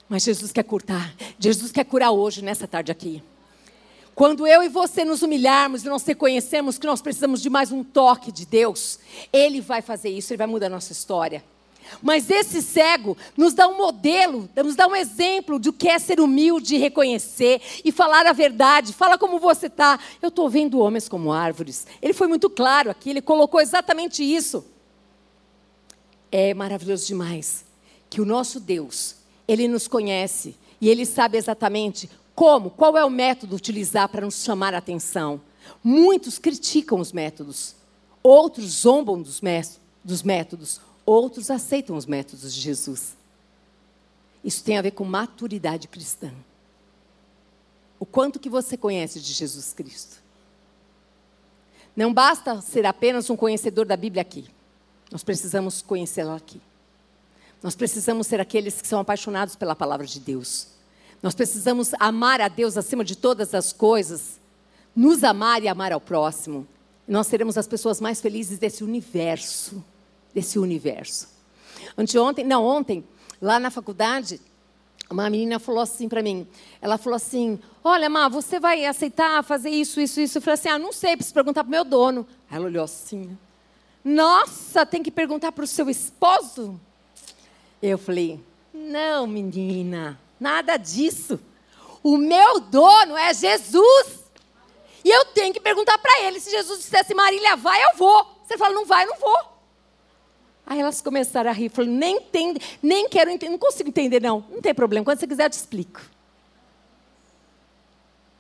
Mas Jesus quer curar. Jesus quer curar hoje, nessa tarde aqui. Quando eu e você nos humilharmos e nós reconhecemos que nós precisamos de mais um toque de Deus, Ele vai fazer isso, Ele vai mudar a nossa história. Mas esse cego nos dá um modelo, nos dá um exemplo de o que é ser humilde, reconhecer e falar a verdade. Fala como você está. Eu estou vendo homens como árvores. Ele foi muito claro aqui, ele colocou exatamente isso. É maravilhoso demais que o nosso Deus, ele nos conhece e ele sabe exatamente como, qual é o método utilizar para nos chamar a atenção. Muitos criticam os métodos, outros zombam dos métodos, Outros aceitam os métodos de Jesus. Isso tem a ver com maturidade cristã. O quanto que você conhece de Jesus Cristo. Não basta ser apenas um conhecedor da Bíblia aqui. Nós precisamos conhecê-la aqui. Nós precisamos ser aqueles que são apaixonados pela palavra de Deus. Nós precisamos amar a Deus acima de todas as coisas, nos amar e amar ao próximo. Nós seremos as pessoas mais felizes desse universo desse universo. Anteontem, não, ontem, lá na faculdade, uma menina falou assim para mim, ela falou assim, olha, Má, você vai aceitar fazer isso, isso, isso? Eu falei assim, ah, não sei, preciso perguntar para o meu dono. Ela olhou assim, nossa, tem que perguntar para o seu esposo? Eu falei, não, menina, nada disso. O meu dono é Jesus. E eu tenho que perguntar para ele. Se Jesus dissesse, Marília, vai, eu vou. Você fala, não vai, não vou. Aí elas começaram a rir. Falei, nem, entende, nem quero entender, não consigo entender, não. Não tem problema, quando você quiser eu te explico.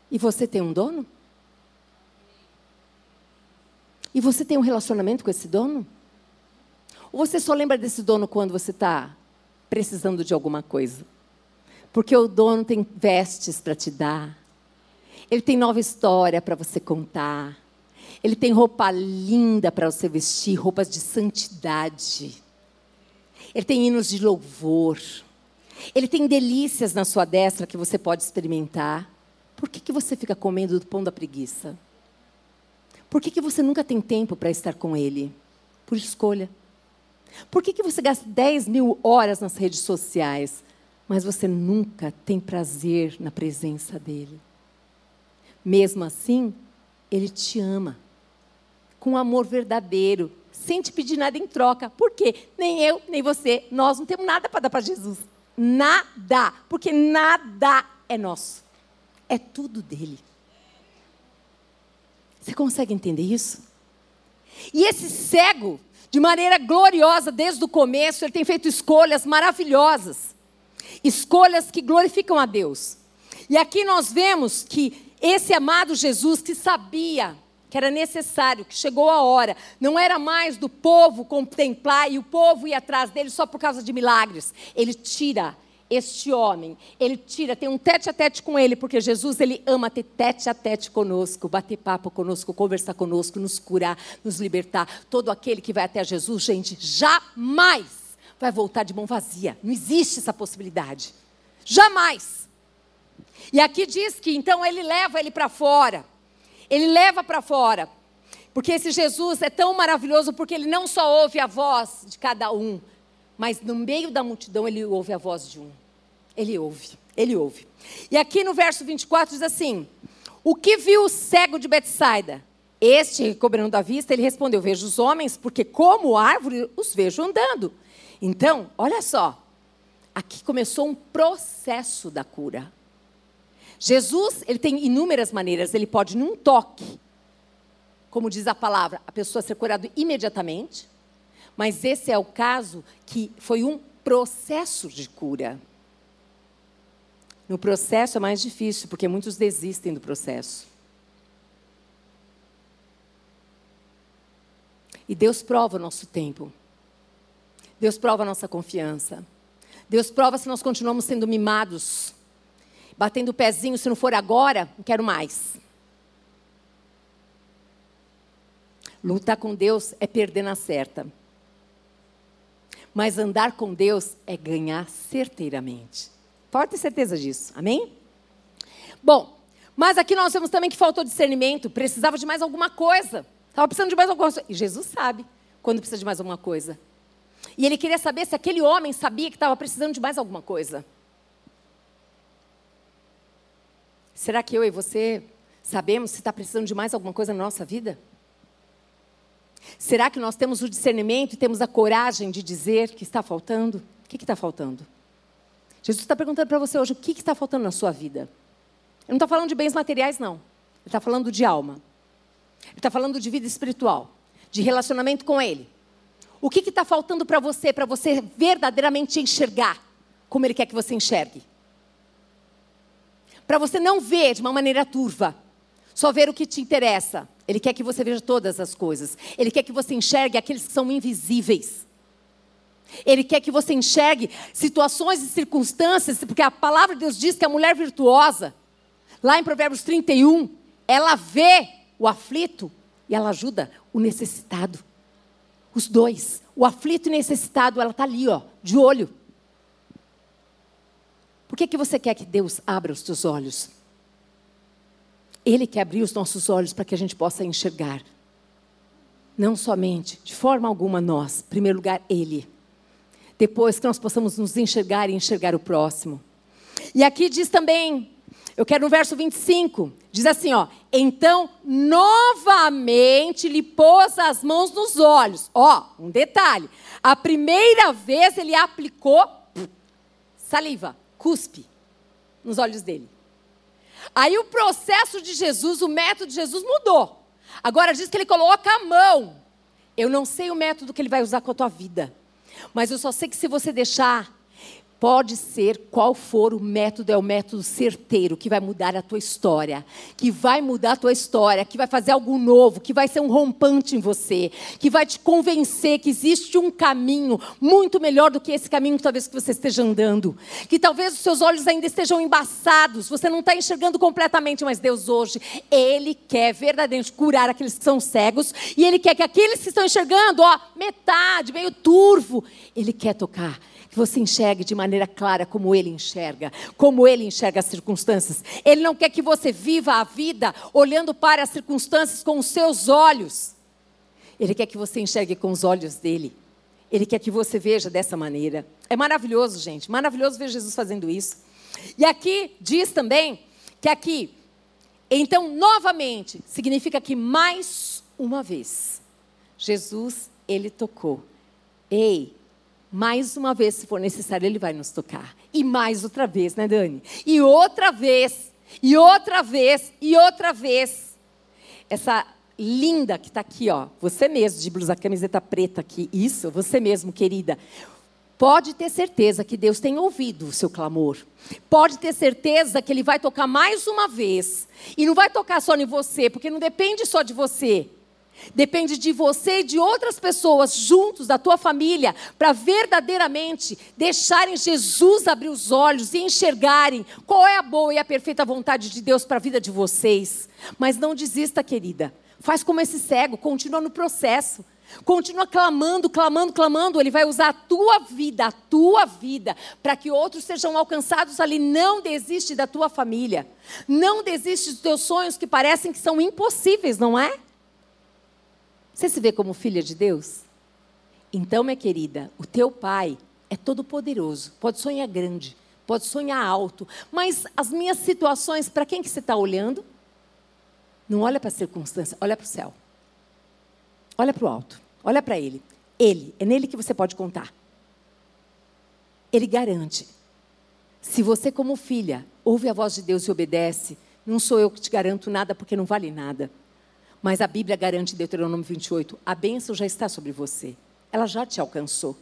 E você tem um dono? E você tem um relacionamento com esse dono? Ou você só lembra desse dono quando você está precisando de alguma coisa? Porque o dono tem vestes para te dar, ele tem nova história para você contar, ele tem roupa linda para você vestir, roupas de santidade. Ele tem hinos de louvor. Ele tem delícias na sua destra que você pode experimentar. Por que, que você fica comendo do pão da preguiça? Por que, que você nunca tem tempo para estar com Ele? Por escolha. Por que, que você gasta 10 mil horas nas redes sociais, mas você nunca tem prazer na presença dEle? Mesmo assim, Ele te ama com amor verdadeiro, sem te pedir nada em troca. Por quê? Nem eu, nem você, nós não temos nada para dar para Jesus. Nada, porque nada é nosso. É tudo dele. Você consegue entender isso? E esse cego, de maneira gloriosa desde o começo, ele tem feito escolhas maravilhosas. Escolhas que glorificam a Deus. E aqui nós vemos que esse amado Jesus que sabia que era necessário, que chegou a hora. Não era mais do povo contemplar e o povo ir atrás dele só por causa de milagres. Ele tira este homem, ele tira, tem um tete a tete com ele, porque Jesus ele ama ter tete a tete conosco, bater papo conosco, conversar conosco, nos curar, nos libertar. Todo aquele que vai até Jesus, gente, jamais vai voltar de mão vazia. Não existe essa possibilidade. Jamais. E aqui diz que então ele leva ele para fora. Ele leva para fora. Porque esse Jesus é tão maravilhoso porque ele não só ouve a voz de cada um, mas no meio da multidão ele ouve a voz de um. Ele ouve, ele ouve. E aqui no verso 24 diz assim: O que viu o cego de Betsaida? Este, recobrando a vista, ele respondeu: Vejo os homens, porque como árvore os vejo andando. Então, olha só, aqui começou um processo da cura. Jesus, ele tem inúmeras maneiras, ele pode num toque, como diz a palavra, a pessoa ser curada imediatamente, mas esse é o caso que foi um processo de cura. No processo é mais difícil, porque muitos desistem do processo. E Deus prova o nosso tempo. Deus prova a nossa confiança. Deus prova se nós continuamos sendo mimados batendo o pezinho, se não for agora, não quero mais. Lutar com Deus é perder na certa. Mas andar com Deus é ganhar certeiramente. Pode ter certeza disso. Amém? Bom, mas aqui nós vemos também que faltou discernimento, precisava de mais alguma coisa. Estava precisando de mais alguma coisa. E Jesus sabe quando precisa de mais alguma coisa. E ele queria saber se aquele homem sabia que estava precisando de mais alguma coisa. Será que eu e você Sabemos se está precisando de mais alguma coisa na nossa vida? Será que nós temos o discernimento e temos a coragem de dizer que está faltando? O que está faltando? Jesus está perguntando para você hoje o que está faltando na sua vida. Ele não está falando de bens materiais, não. Ele está falando de alma. Ele está falando de vida espiritual, de relacionamento com Ele. O que está faltando para você, para você verdadeiramente enxergar como Ele quer que você enxergue? Para você não ver de uma maneira turva, só ver o que te interessa. Ele quer que você veja todas as coisas. Ele quer que você enxergue aqueles que são invisíveis. Ele quer que você enxergue situações e circunstâncias, porque a palavra de Deus diz que a mulher virtuosa, lá em Provérbios 31, ela vê o aflito e ela ajuda o necessitado. Os dois, o aflito e necessitado, ela está ali, ó, de olho. Por que, que você quer que Deus abra os seus olhos? Ele quer abrir os nossos olhos para que a gente possa enxergar. Não somente, de forma alguma nós, em primeiro lugar, Ele. Depois que nós possamos nos enxergar e enxergar o próximo. E aqui diz também, eu quero no verso 25, diz assim, ó: "Então novamente lhe pôs as mãos nos olhos". Ó, um detalhe. A primeira vez ele aplicou saliva, cuspe nos olhos dele. Aí o processo de Jesus, o método de Jesus mudou. Agora diz que ele coloca a mão. Eu não sei o método que ele vai usar com a tua vida. Mas eu só sei que se você deixar Pode ser qual for o método, é o método certeiro que vai mudar a tua história, que vai mudar a tua história, que vai fazer algo novo, que vai ser um rompante em você, que vai te convencer que existe um caminho muito melhor do que esse caminho talvez que você esteja andando, que talvez os seus olhos ainda estejam embaçados, você não está enxergando completamente, mas Deus hoje, Ele quer verdadeiramente curar aqueles que são cegos e Ele quer que aqueles que estão enxergando, ó, metade, meio turvo, Ele quer tocar que você enxergue de maneira clara como ele enxerga, como ele enxerga as circunstâncias. Ele não quer que você viva a vida olhando para as circunstâncias com os seus olhos. Ele quer que você enxergue com os olhos dele. Ele quer que você veja dessa maneira. É maravilhoso, gente. Maravilhoso ver Jesus fazendo isso. E aqui diz também que aqui, então, novamente, significa que mais uma vez, Jesus, ele tocou. Ei, mais uma vez, se for necessário, Ele vai nos tocar. E mais outra vez, né, Dani? E outra vez, e outra vez, e outra vez. Essa linda que está aqui, ó, você mesmo, de blusa, camiseta preta aqui, isso, você mesmo, querida. Pode ter certeza que Deus tem ouvido o seu clamor. Pode ter certeza que Ele vai tocar mais uma vez. E não vai tocar só em você, porque não depende só de você. Depende de você e de outras pessoas juntos, da tua família, para verdadeiramente deixarem Jesus abrir os olhos e enxergarem qual é a boa e a perfeita vontade de Deus para a vida de vocês. Mas não desista, querida. Faz como esse cego, continua no processo. Continua clamando, clamando, clamando. Ele vai usar a tua vida, a tua vida, para que outros sejam alcançados ali. Não desiste da tua família. Não desiste dos teus sonhos que parecem que são impossíveis, não é? Você se vê como filha de Deus? Então, minha querida, o teu pai é todo poderoso, pode sonhar grande, pode sonhar alto, mas as minhas situações, para quem que você está olhando? Não olha para a circunstância, olha para o céu. Olha para o alto, olha para ele. Ele, é nele que você pode contar. Ele garante. Se você, como filha, ouve a voz de Deus e obedece, não sou eu que te garanto nada porque não vale nada. Mas a Bíblia garante Deuteronômio 28, a bênção já está sobre você. Ela já te alcançou.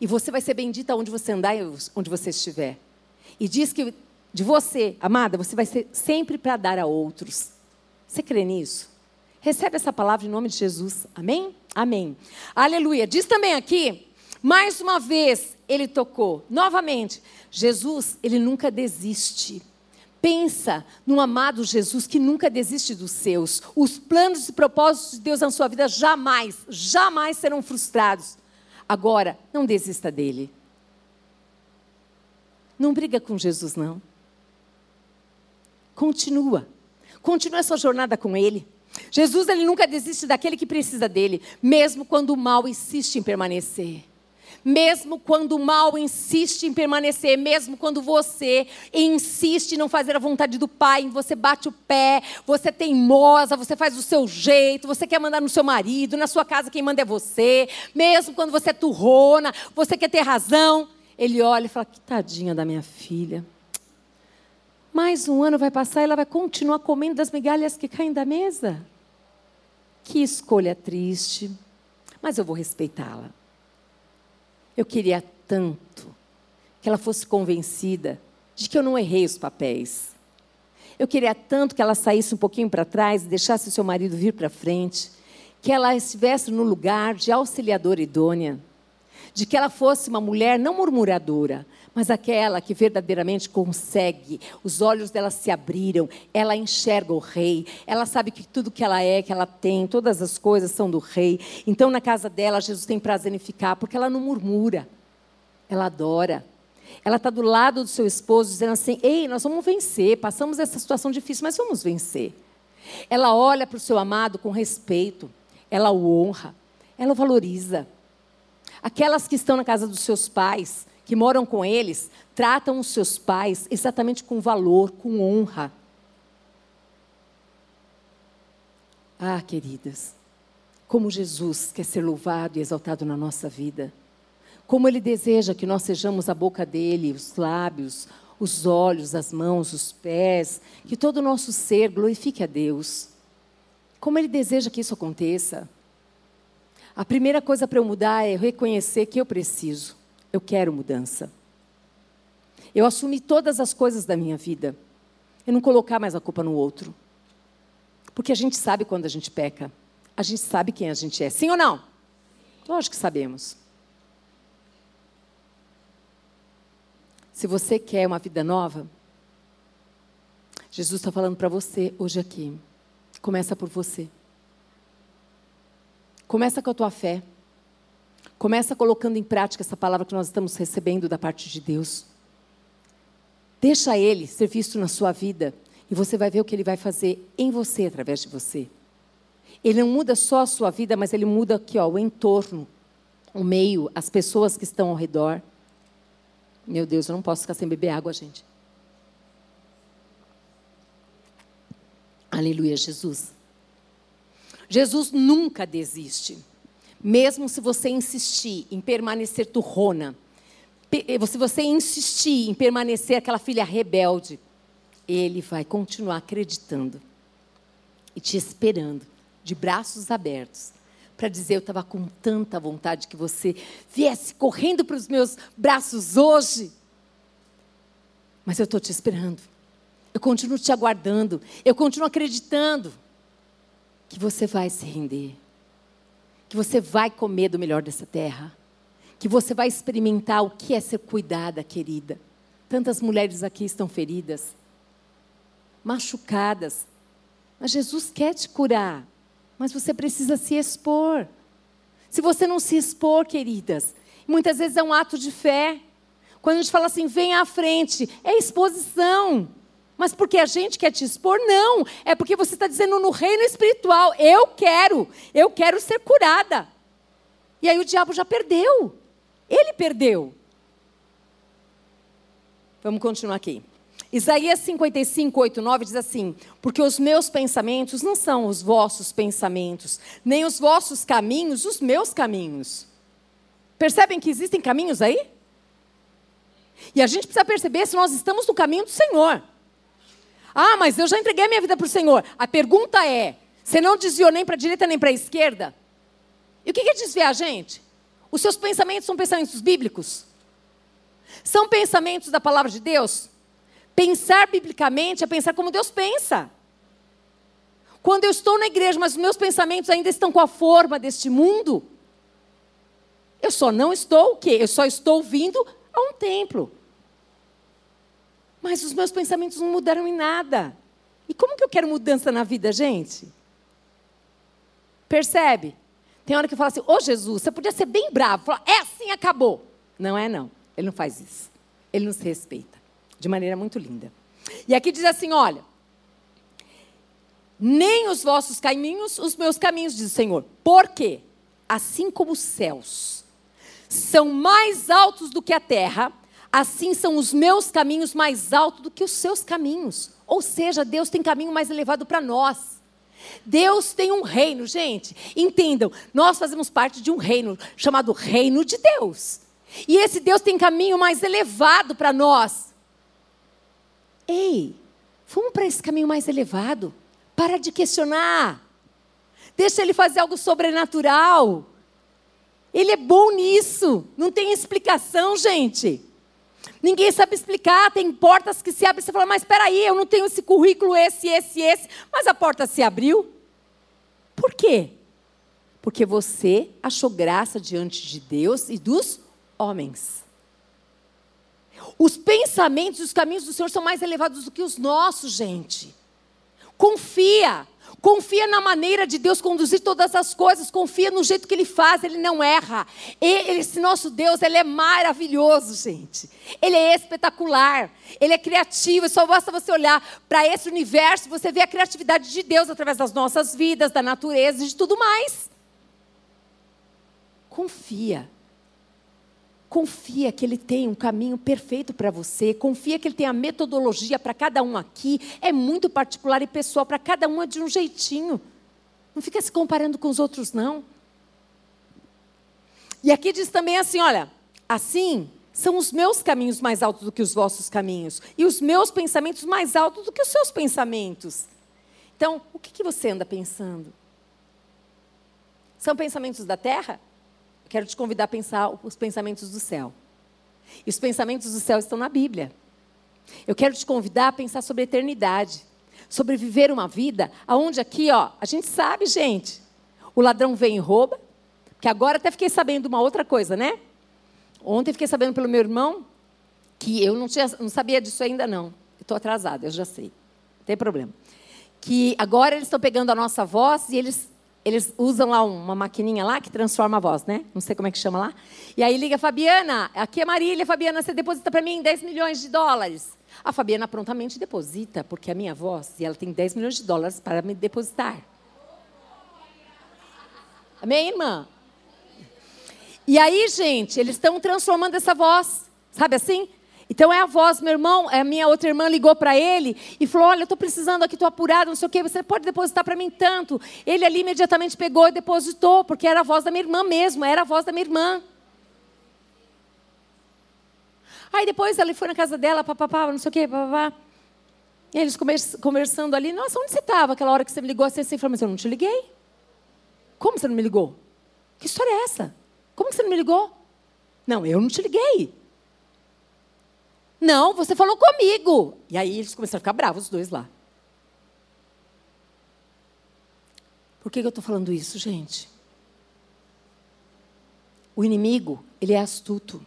E você vai ser bendita onde você andar e onde você estiver. E diz que de você, amada, você vai ser sempre para dar a outros. Você crê nisso? Recebe essa palavra em nome de Jesus. Amém? Amém. Aleluia. Diz também aqui, mais uma vez ele tocou. Novamente, Jesus, ele nunca desiste. Pensa no amado Jesus que nunca desiste dos seus. Os planos e propósitos de Deus na sua vida jamais, jamais serão frustrados. Agora, não desista dele. Não briga com Jesus, não. Continua. Continua sua jornada com ele. Jesus ele nunca desiste daquele que precisa dele, mesmo quando o mal insiste em permanecer. Mesmo quando o mal insiste em permanecer, mesmo quando você insiste em não fazer a vontade do Pai, você bate o pé, você é teimosa, você faz do seu jeito, você quer mandar no seu marido, na sua casa quem manda é você, mesmo quando você é turrona, você quer ter razão, ele olha e fala: que tadinha da minha filha. Mais um ano vai passar e ela vai continuar comendo das migalhas que caem da mesa. Que escolha triste, mas eu vou respeitá-la. Eu queria tanto que ela fosse convencida de que eu não errei os papéis. Eu queria tanto que ela saísse um pouquinho para trás e deixasse o seu marido vir para frente, que ela estivesse no lugar de auxiliadora idônea, de que ela fosse uma mulher não murmuradora, mas aquela que verdadeiramente consegue, os olhos dela se abriram, ela enxerga o rei, ela sabe que tudo que ela é, que ela tem, todas as coisas são do rei. Então, na casa dela, Jesus tem prazer em ficar, porque ela não murmura, ela adora. Ela está do lado do seu esposo, dizendo assim: Ei, nós vamos vencer, passamos essa situação difícil, mas vamos vencer. Ela olha para o seu amado com respeito, ela o honra, ela o valoriza. Aquelas que estão na casa dos seus pais, que moram com eles tratam os seus pais exatamente com valor, com honra. Ah, queridas, como Jesus quer ser louvado e exaltado na nossa vida. Como Ele deseja que nós sejamos a boca dele, os lábios, os olhos, as mãos, os pés, que todo o nosso ser glorifique a Deus. Como Ele deseja que isso aconteça. A primeira coisa para eu mudar é reconhecer que eu preciso. Eu quero mudança. Eu assumi todas as coisas da minha vida. E não colocar mais a culpa no outro. Porque a gente sabe quando a gente peca. A gente sabe quem a gente é. Sim ou não? Lógico que sabemos. Se você quer uma vida nova, Jesus está falando para você hoje aqui. Começa por você. Começa com a tua fé. Começa colocando em prática essa palavra que nós estamos recebendo da parte de Deus. Deixa Ele ser visto na sua vida e você vai ver o que Ele vai fazer em você através de você. Ele não muda só a sua vida, mas Ele muda aqui, ó, o entorno, o meio, as pessoas que estão ao redor. Meu Deus, eu não posso ficar sem beber água, gente. Aleluia, Jesus. Jesus nunca desiste. Mesmo se você insistir em permanecer turrona, eh, se você insistir em permanecer aquela filha rebelde, ele vai continuar acreditando e te esperando, de braços abertos, para dizer: Eu estava com tanta vontade que você viesse correndo para os meus braços hoje, mas eu estou te esperando, eu continuo te aguardando, eu continuo acreditando que você vai se render que você vai comer do melhor dessa terra, que você vai experimentar o que é ser cuidada, querida. Tantas mulheres aqui estão feridas, machucadas, mas Jesus quer te curar, mas você precisa se expor. Se você não se expor, queridas, muitas vezes é um ato de fé. Quando a gente fala assim, vem à frente, é exposição. Mas porque a gente quer te expor? Não. É porque você está dizendo no reino espiritual: eu quero, eu quero ser curada. E aí o diabo já perdeu. Ele perdeu. Vamos continuar aqui. Isaías 55, 8, 9 diz assim: Porque os meus pensamentos não são os vossos pensamentos, nem os vossos caminhos, os meus caminhos. Percebem que existem caminhos aí? E a gente precisa perceber se nós estamos no caminho do Senhor. Ah, mas eu já entreguei minha vida para o Senhor. A pergunta é: você não desviou nem para a direita nem para a esquerda? E o que é desviar gente? Os seus pensamentos são pensamentos bíblicos? São pensamentos da palavra de Deus? Pensar biblicamente é pensar como Deus pensa. Quando eu estou na igreja, mas os meus pensamentos ainda estão com a forma deste mundo, eu só não estou o quê? Eu só estou vindo a um templo. Mas os meus pensamentos não mudaram em nada. E como que eu quero mudança na vida, gente? Percebe? Tem hora que eu falo assim, ô oh, Jesus, você podia ser bem bravo. Falar, é assim, acabou. Não é não. Ele não faz isso. Ele nos respeita. De maneira muito linda. E aqui diz assim, olha. Nem os vossos caminhos, os meus caminhos, diz o Senhor. Por quê? Assim como os céus são mais altos do que a terra, assim são os meus caminhos mais altos do que os seus caminhos. Ou seja, Deus tem caminho mais elevado para nós. Deus tem um reino, gente. Entendam, nós fazemos parte de um reino chamado Reino de Deus. E esse Deus tem caminho mais elevado para nós. Ei, vamos para esse caminho mais elevado. Para de questionar. Deixa ele fazer algo sobrenatural. Ele é bom nisso. Não tem explicação, gente. Ninguém sabe explicar, tem portas que se abrem. Você fala, mas espera aí, eu não tenho esse currículo, esse, esse, esse. Mas a porta se abriu. Por quê? Porque você achou graça diante de Deus e dos homens. Os pensamentos e os caminhos do Senhor são mais elevados do que os nossos, gente. Confia. Confia na maneira de Deus conduzir todas as coisas. Confia no jeito que Ele faz. Ele não erra. Ele, esse nosso Deus, Ele é maravilhoso, gente. Ele é espetacular. Ele é criativo. Só basta você olhar para esse universo. Você vê a criatividade de Deus através das nossas vidas, da natureza e de tudo mais. Confia. Confia que Ele tem um caminho perfeito para você. Confia que Ele tem a metodologia para cada um aqui. É muito particular e pessoal, para cada um é de um jeitinho. Não fica se comparando com os outros, não. E aqui diz também assim: olha, assim são os meus caminhos mais altos do que os vossos caminhos, e os meus pensamentos mais altos do que os seus pensamentos. Então, o que, que você anda pensando? São pensamentos da terra? Quero te convidar a pensar os pensamentos do céu. E os pensamentos do céu estão na Bíblia. Eu quero te convidar a pensar sobre a eternidade, sobre viver uma vida aonde aqui, ó, a gente sabe, gente, o ladrão vem e rouba, que agora até fiquei sabendo uma outra coisa, né? Ontem fiquei sabendo pelo meu irmão que eu não, tinha, não sabia disso ainda não. Estou atrasada, eu já sei. Não tem problema. Que agora eles estão pegando a nossa voz e eles eles usam lá uma maquininha lá que transforma a voz, né? Não sei como é que chama lá. E aí liga, Fabiana, aqui é Marília, Fabiana, você deposita para mim 10 milhões de dólares. A Fabiana prontamente deposita, porque é a minha voz, e ela tem 10 milhões de dólares para me depositar. Amém, irmã? E aí, gente, eles estão transformando essa voz, sabe assim? Então é a voz, meu irmão, a minha outra irmã ligou para ele e falou: Olha, eu estou precisando aqui, estou apurado, não sei o quê, você pode depositar para mim tanto. Ele ali imediatamente pegou e depositou, porque era a voz da minha irmã mesmo, era a voz da minha irmã. Aí depois ele foi na casa dela, papapá, não sei o quê, papapá. E eles conversando ali, nossa, onde você estava aquela hora que você me ligou assim, assim? Falei, mas eu não te liguei. Como você não me ligou? Que história é essa? Como você não me ligou? Não, eu não te liguei. Não, você falou comigo. E aí eles começaram a ficar bravos, os dois lá. Por que, eu estou falando isso, gente? O inimigo, ele é astuto.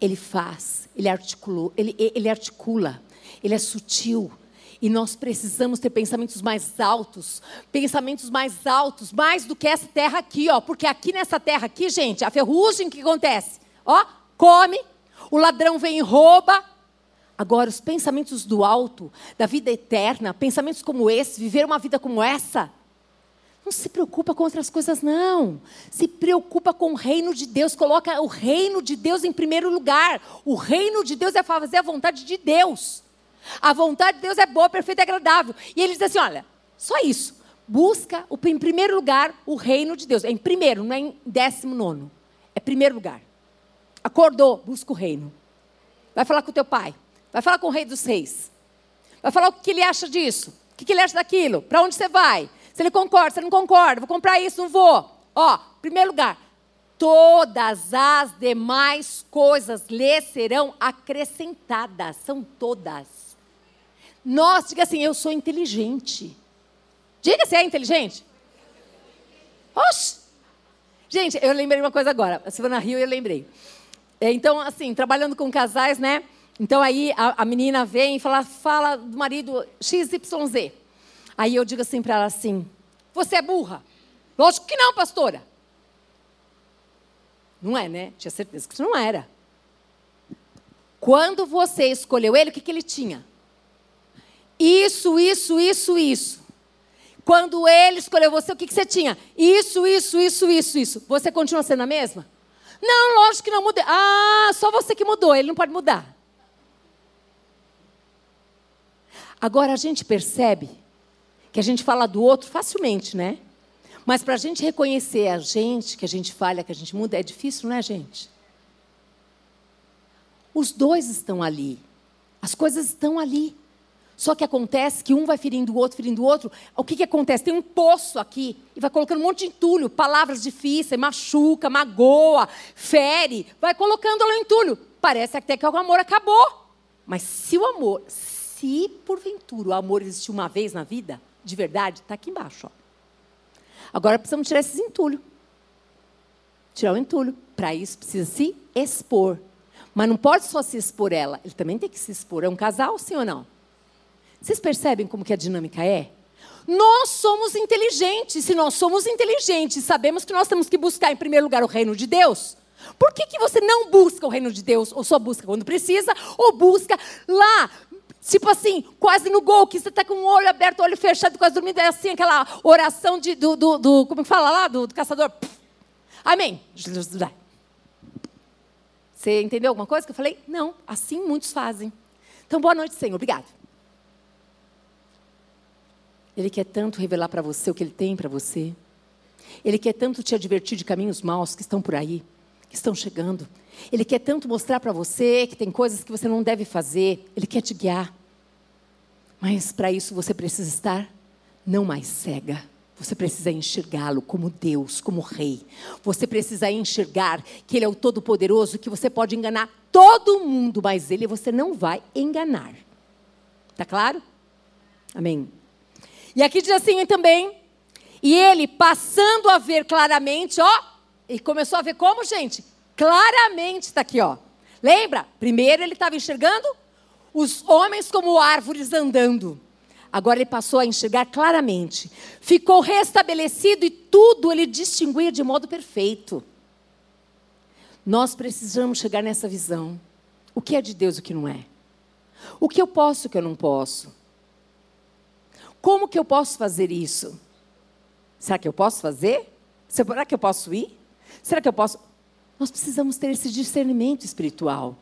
Ele faz, ele, articulou, ele, ele articula, ele é sutil. E nós precisamos ter pensamentos mais altos, pensamentos mais altos, mais do que essa terra aqui, ó. Porque aqui nessa terra aqui, gente, a ferrugem que acontece, ó, come, o ladrão vem e rouba. Agora, os pensamentos do alto, da vida eterna, pensamentos como esse, viver uma vida como essa, não se preocupa com outras coisas, não. Se preocupa com o reino de Deus. Coloca o reino de Deus em primeiro lugar. O reino de Deus é fazer a vontade de Deus. A vontade de Deus é boa, perfeita e agradável. E ele diz assim: olha, só isso. Busca em primeiro lugar o reino de Deus. É em primeiro, não é em décimo nono. É primeiro lugar. Acordou, busca o reino. Vai falar com o teu pai. Vai falar com o rei dos reis. Vai falar o que ele acha disso. O que ele acha daquilo. Para onde você vai. Se ele concorda, se ele não concorda. Vou comprar isso, não vou. Ó, primeiro lugar. Todas as demais coisas lhe serão acrescentadas. São todas. Nós, diga assim, eu sou inteligente. Diga se é inteligente. Oxe. Gente, eu lembrei uma coisa agora. A Silvana Rio, eu lembrei. É, então, assim, trabalhando com casais, né? Então aí a, a menina vem e fala, fala do marido XYZ. Aí eu digo assim para ela assim: Você é burra? Lógico que não, pastora. Não é, né? Tinha certeza que isso não era. Quando você escolheu ele, o que, que ele tinha? Isso, isso, isso, isso. Quando ele escolheu você, o que, que você tinha? Isso, isso, isso, isso, isso. Você continua sendo a mesma? Não, lógico que não mudei. Ah, só você que mudou, ele não pode mudar. Agora a gente percebe que a gente fala do outro facilmente, né? Mas para a gente reconhecer a gente, que a gente falha, que a gente muda, é difícil, não é, gente? Os dois estão ali. As coisas estão ali. Só que acontece que um vai ferindo o outro, ferindo o outro. O que, que acontece? Tem um poço aqui e vai colocando um monte de entulho, palavras difíceis, machuca, magoa, fere, vai colocando lá o entulho. Parece até que o amor acabou. Mas se o amor, se porventura o amor existiu uma vez na vida, de verdade, está aqui embaixo. Ó. Agora precisamos tirar esses entulhos. Tirar o entulho. Para isso precisa se expor. Mas não pode só se expor ela, ele também tem que se expor. É um casal, sim ou não? Vocês percebem como que a dinâmica é? Nós somos inteligentes. Se nós somos inteligentes, sabemos que nós temos que buscar em primeiro lugar o reino de Deus. Por que, que você não busca o reino de Deus? Ou só busca quando precisa, ou busca lá, tipo assim, quase no gol, que você está com o olho aberto, o olho fechado, quase dormindo. É assim aquela oração de, do, do, do como fala lá, do, do caçador. Amém. Você entendeu alguma coisa que eu falei? Não, assim muitos fazem. Então, boa noite, Senhor. Obrigado. Ele quer tanto revelar para você o que ele tem para você. Ele quer tanto te advertir de caminhos maus que estão por aí, que estão chegando. Ele quer tanto mostrar para você que tem coisas que você não deve fazer. Ele quer te guiar. Mas para isso você precisa estar não mais cega. Você precisa enxergá-lo como Deus, como Rei. Você precisa enxergar que Ele é o Todo-Poderoso, que você pode enganar todo mundo, mas Ele você não vai enganar. Tá claro? Amém. E aqui diz assim também. E ele, passando a ver claramente, ó, e começou a ver como, gente? Claramente está aqui, ó. Lembra? Primeiro ele estava enxergando os homens como árvores andando. Agora ele passou a enxergar claramente. Ficou restabelecido e tudo ele distinguia de modo perfeito. Nós precisamos chegar nessa visão. O que é de Deus e o que não é? O que eu posso e o que eu não posso? Como que eu posso fazer isso? Será que eu posso fazer? Será que eu posso ir? Será que eu posso? Nós precisamos ter esse discernimento espiritual.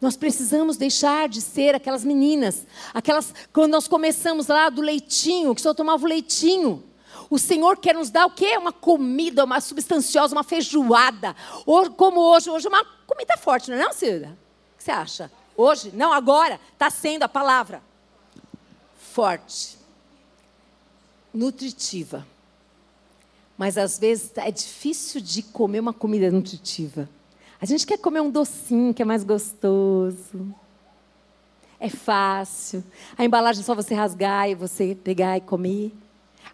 Nós precisamos deixar de ser aquelas meninas, aquelas quando nós começamos lá do leitinho, que só tomava o leitinho. O Senhor quer nos dar o quê? Uma comida, uma substanciosa, uma feijoada. Ou como hoje, hoje é uma comida forte, não é, não, Cida? O que você acha? Hoje? Não, agora. Está sendo a palavra. Forte nutritiva. Mas às vezes é difícil de comer uma comida nutritiva. A gente quer comer um docinho que é mais gostoso. É fácil. A embalagem é só você rasgar e você pegar e comer.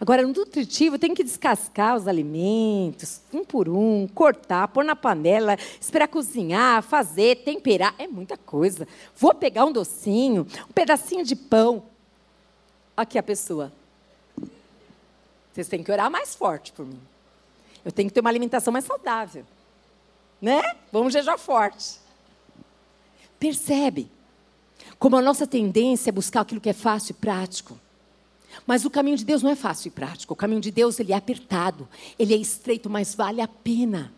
Agora, no nutritivo, tem que descascar os alimentos, um por um, cortar, pôr na panela, esperar cozinhar, fazer, temperar. É muita coisa. Vou pegar um docinho, um pedacinho de pão. Aqui a pessoa. Vocês têm que orar mais forte por mim. Eu tenho que ter uma alimentação mais saudável. Né? Vamos jejuar forte. Percebe? Como a nossa tendência é buscar aquilo que é fácil e prático. Mas o caminho de Deus não é fácil e prático. O caminho de Deus ele é apertado, ele é estreito, mas vale a pena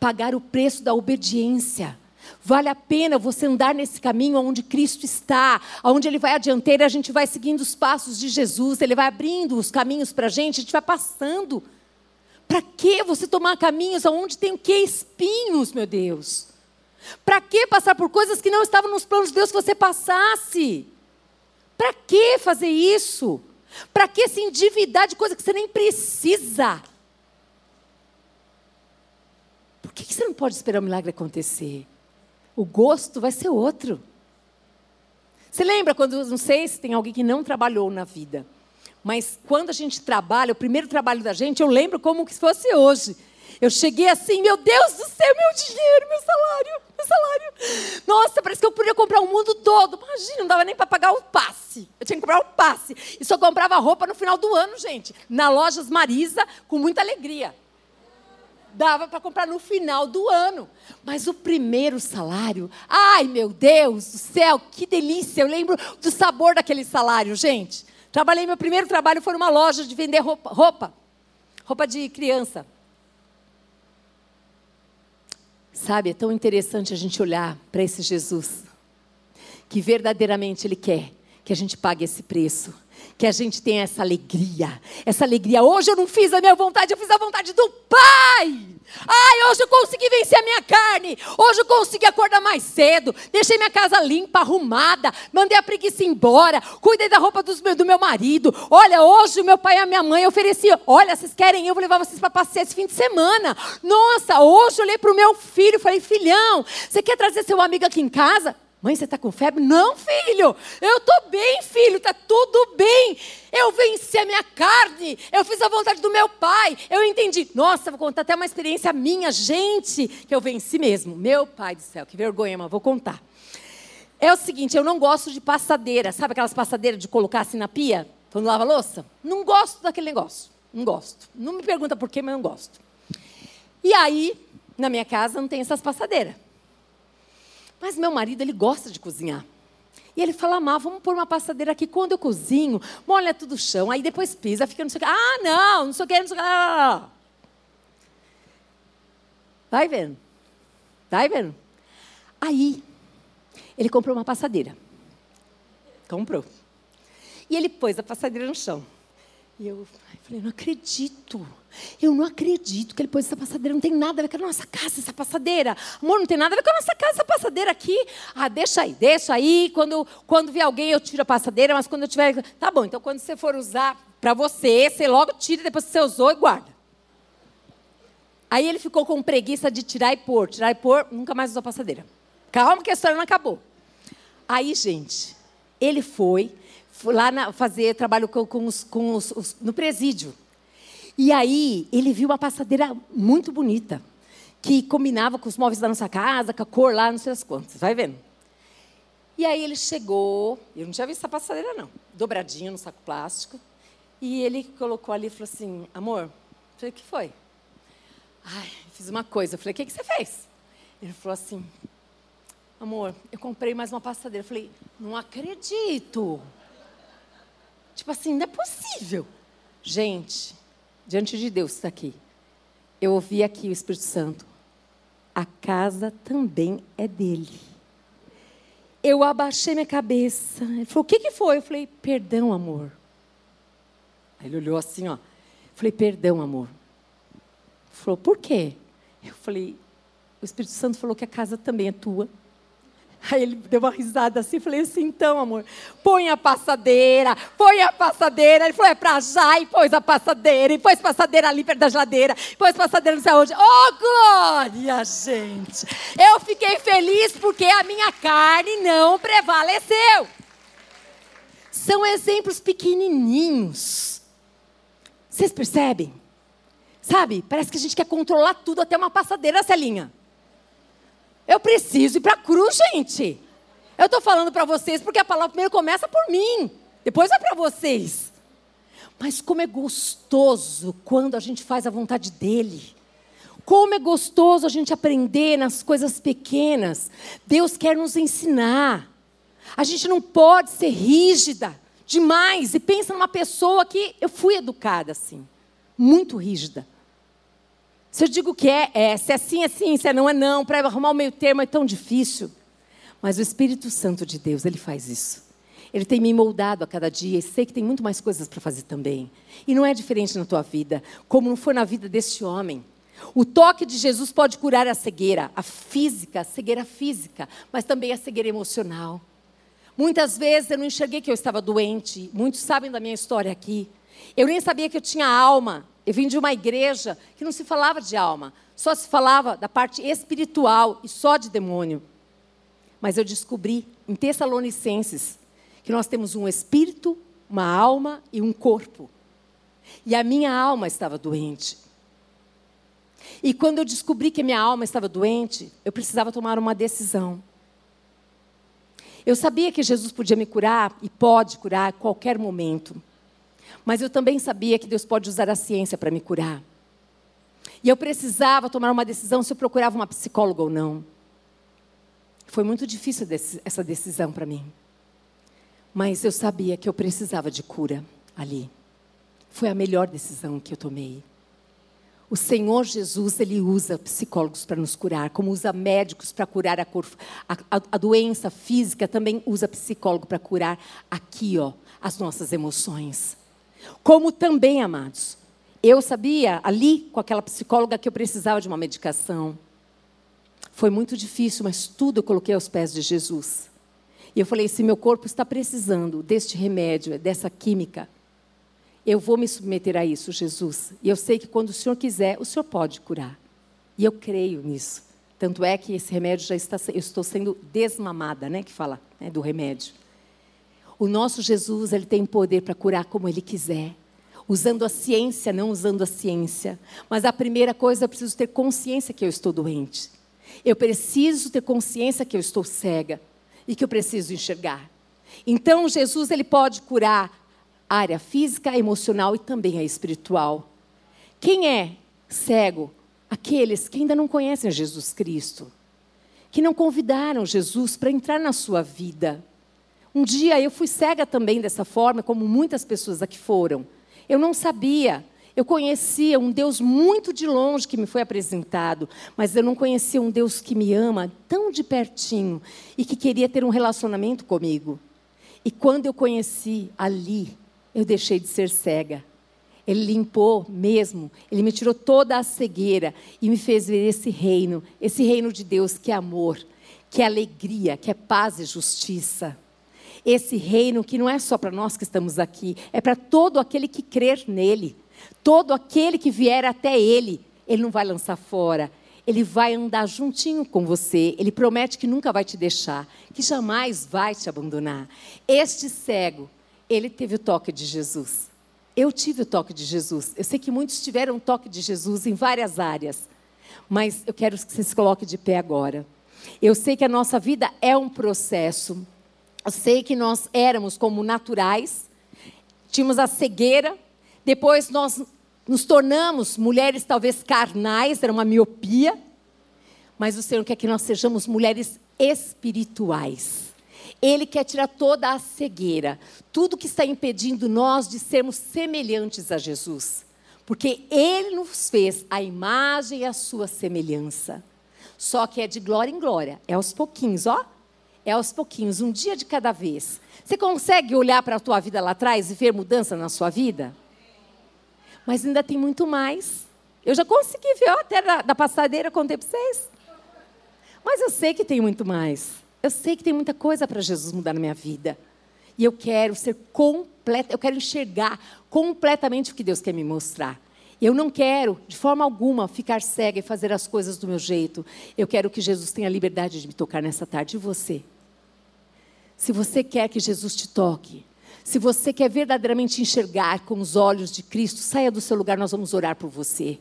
pagar o preço da obediência. Vale a pena você andar nesse caminho onde Cristo está, onde Ele vai adianteiro, a gente vai seguindo os passos de Jesus, Ele vai abrindo os caminhos para a gente, a gente vai passando. Para que você tomar caminhos onde tem o que? Espinhos, meu Deus. Para que passar por coisas que não estavam nos planos de Deus que você passasse? Para que fazer isso? Para que se endividar de coisa que você nem precisa? Por que você não pode esperar o milagre acontecer? O gosto vai ser outro. Você lembra quando, não sei se tem alguém que não trabalhou na vida, mas quando a gente trabalha, o primeiro trabalho da gente, eu lembro como se fosse hoje. Eu cheguei assim, meu Deus do céu, meu dinheiro, meu salário, meu salário. Nossa, parece que eu podia comprar o mundo todo. Imagina, não dava nem para pagar o passe. Eu tinha que comprar o passe. E só comprava roupa no final do ano, gente. Na lojas Marisa, com muita alegria dava para comprar no final do ano. Mas o primeiro salário, ai meu Deus do céu, que delícia! Eu lembro do sabor daquele salário, gente. Trabalhei, meu primeiro trabalho foi numa loja de vender roupa, roupa, roupa de criança. Sabe, é tão interessante a gente olhar para esse Jesus, que verdadeiramente Ele quer que a gente pague esse preço que a gente tenha essa alegria. Essa alegria. Hoje eu não fiz a minha vontade, eu fiz a vontade do Pai. Ai, hoje eu consegui vencer a minha carne. Hoje eu consegui acordar mais cedo. Deixei minha casa limpa, arrumada. Mandei a preguiça embora. Cuidei da roupa dos, do meu marido. Olha, hoje o meu pai e a minha mãe ofereciam. Olha, vocês querem? Eu vou levar vocês para passear esse fim de semana. Nossa, hoje eu olhei para o meu filho e falei: filhão, você quer trazer seu amigo aqui em casa? Mãe, você está com febre? Não, filho. Eu estou bem, filho. Está tudo bem. Eu venci a minha carne. Eu fiz a vontade do meu pai. Eu entendi. Nossa, vou contar até uma experiência minha, gente, que eu venci mesmo. Meu pai do céu, que vergonha, mas vou contar. É o seguinte, eu não gosto de passadeira. Sabe aquelas passadeiras de colocar assim na pia? Quando lava louça? Não gosto daquele negócio. Não gosto. Não me pergunta por quê, mas não gosto. E aí, na minha casa, não tem essas passadeiras. Mas meu marido, ele gosta de cozinhar. E ele fala, Má, vamos pôr uma passadeira aqui. Quando eu cozinho, molha tudo o chão. Aí depois pisa, fica não sei o que. Ah, não, não sei o que, não sei o que. Vai vendo. Vai vendo. Aí, ele comprou uma passadeira. Comprou. E ele pôs a passadeira no chão. E eu falei, não acredito. Eu não acredito que ele pôs essa passadeira. Não tem nada a ver com a nossa casa, essa passadeira. Amor, não tem nada a ver com a nossa casa, essa passadeira aqui. Ah, deixa aí, deixa aí. Quando, quando vier alguém, eu tiro a passadeira, mas quando eu tiver. Tá bom, então quando você for usar para você, você logo tira, depois você usou e guarda. Aí ele ficou com preguiça de tirar e pôr, tirar e pôr, nunca mais usou a passadeira. Calma que a história não acabou. Aí, gente, ele foi, foi lá na, fazer trabalho com, com, os, com os, os, no presídio. E aí ele viu uma passadeira muito bonita, que combinava com os móveis da nossa casa, com a cor lá, não sei as quantas. Vai vendo? E aí ele chegou, eu não tinha visto essa passadeira não, dobradinha no saco plástico. E ele colocou ali e falou assim, amor, eu falei, o que foi? Ai, fiz uma coisa. Eu falei, o que, que você fez? Ele falou assim, amor, eu comprei mais uma passadeira. Eu falei, não acredito. Tipo assim, não é possível. Gente, diante de Deus está aqui. Eu ouvi aqui o Espírito Santo. A casa também é dele. Eu abaixei minha cabeça. Ele falou: O que, que foi? Eu falei: Perdão, amor. Aí ele olhou assim, ó. Eu falei: Perdão, amor. Ele falou: Por quê? Eu falei: O Espírito Santo falou que a casa também é tua. Aí ele deu uma risada assim, falei assim, então, amor, põe a passadeira, põe a passadeira. Ele falou, é pra já, e pôs a passadeira, e pôs passadeira ali perto da geladeira, pôs passadeira não sei onde. Oh, glória, gente! Eu fiquei feliz porque a minha carne não prevaleceu. São exemplos pequenininhos. Vocês percebem? Sabe, parece que a gente quer controlar tudo até uma passadeira, Celinha. Eu preciso ir para a cruz, gente. Eu estou falando para vocês porque a palavra primeiro começa por mim, depois vai para vocês. Mas como é gostoso quando a gente faz a vontade dEle. Como é gostoso a gente aprender nas coisas pequenas. Deus quer nos ensinar. A gente não pode ser rígida demais. E pensa numa pessoa que eu fui educada assim, muito rígida. Se eu digo que é, é. Se é sim, é sim. Se é não, é não. Para arrumar o meio termo é tão difícil. Mas o Espírito Santo de Deus, ele faz isso. Ele tem me moldado a cada dia e sei que tem muito mais coisas para fazer também. E não é diferente na tua vida, como não foi na vida deste homem. O toque de Jesus pode curar a cegueira, a física, a cegueira física, mas também a cegueira emocional. Muitas vezes eu não enxerguei que eu estava doente, muitos sabem da minha história aqui. Eu nem sabia que eu tinha alma, eu vim de uma igreja que não se falava de alma, só se falava da parte espiritual e só de demônio. Mas eu descobri em Tessalonicenses que nós temos um espírito, uma alma e um corpo. E a minha alma estava doente. E quando eu descobri que a minha alma estava doente, eu precisava tomar uma decisão. Eu sabia que Jesus podia me curar e pode curar a qualquer momento. Mas eu também sabia que Deus pode usar a ciência para me curar. E eu precisava tomar uma decisão se eu procurava uma psicóloga ou não. Foi muito difícil essa decisão para mim. Mas eu sabia que eu precisava de cura ali. Foi a melhor decisão que eu tomei. O Senhor Jesus, ele usa psicólogos para nos curar, como usa médicos para curar a, cor, a, a, doença física, também usa psicólogo para curar aqui, ó, as nossas emoções. Como também, amados, eu sabia ali com aquela psicóloga que eu precisava de uma medicação. Foi muito difícil, mas tudo eu coloquei aos pés de Jesus. E eu falei: se meu corpo está precisando deste remédio, dessa química, eu vou me submeter a isso, Jesus. E eu sei que quando o Senhor quiser, o Senhor pode curar. E eu creio nisso. Tanto é que esse remédio já está, eu estou sendo desmamada, né, que fala, né, do remédio. O nosso Jesus, ele tem poder para curar como ele quiser. Usando a ciência, não usando a ciência. Mas a primeira coisa, eu preciso ter consciência que eu estou doente. Eu preciso ter consciência que eu estou cega e que eu preciso enxergar. Então, Jesus, ele pode curar a área física, a emocional e também a espiritual. Quem é cego? Aqueles que ainda não conhecem Jesus Cristo, que não convidaram Jesus para entrar na sua vida. Um dia eu fui cega também dessa forma, como muitas pessoas aqui foram. Eu não sabia. Eu conhecia um Deus muito de longe que me foi apresentado, mas eu não conhecia um Deus que me ama tão de pertinho e que queria ter um relacionamento comigo. E quando eu conheci ali, eu deixei de ser cega. Ele limpou mesmo, ele me tirou toda a cegueira e me fez ver esse reino, esse reino de Deus que é amor, que é alegria, que é paz e justiça. Esse reino que não é só para nós que estamos aqui, é para todo aquele que crer nele. Todo aquele que vier até ele, ele não vai lançar fora. Ele vai andar juntinho com você. Ele promete que nunca vai te deixar, que jamais vai te abandonar. Este cego, ele teve o toque de Jesus. Eu tive o toque de Jesus. Eu sei que muitos tiveram o toque de Jesus em várias áreas. Mas eu quero que você se coloque de pé agora. Eu sei que a nossa vida é um processo. Eu sei que nós éramos como naturais, tínhamos a cegueira, depois nós nos tornamos mulheres talvez carnais, era uma miopia, mas o Senhor quer que nós sejamos mulheres espirituais. Ele quer tirar toda a cegueira, tudo que está impedindo nós de sermos semelhantes a Jesus. Porque Ele nos fez a imagem e a sua semelhança. Só que é de glória em glória, é aos pouquinhos, ó. É aos pouquinhos, um dia de cada vez. Você consegue olhar para a tua vida lá atrás e ver mudança na sua vida? Mas ainda tem muito mais. Eu já consegui ver ó, até da, da passadeira, contei para vocês. Mas eu sei que tem muito mais. Eu sei que tem muita coisa para Jesus mudar na minha vida. E eu quero ser completa, eu quero enxergar completamente o que Deus quer me mostrar. Eu não quero, de forma alguma, ficar cega e fazer as coisas do meu jeito. Eu quero que Jesus tenha liberdade de me tocar nessa tarde. E você? Se você quer que Jesus te toque, se você quer verdadeiramente enxergar com os olhos de Cristo, saia do seu lugar, nós vamos orar por você.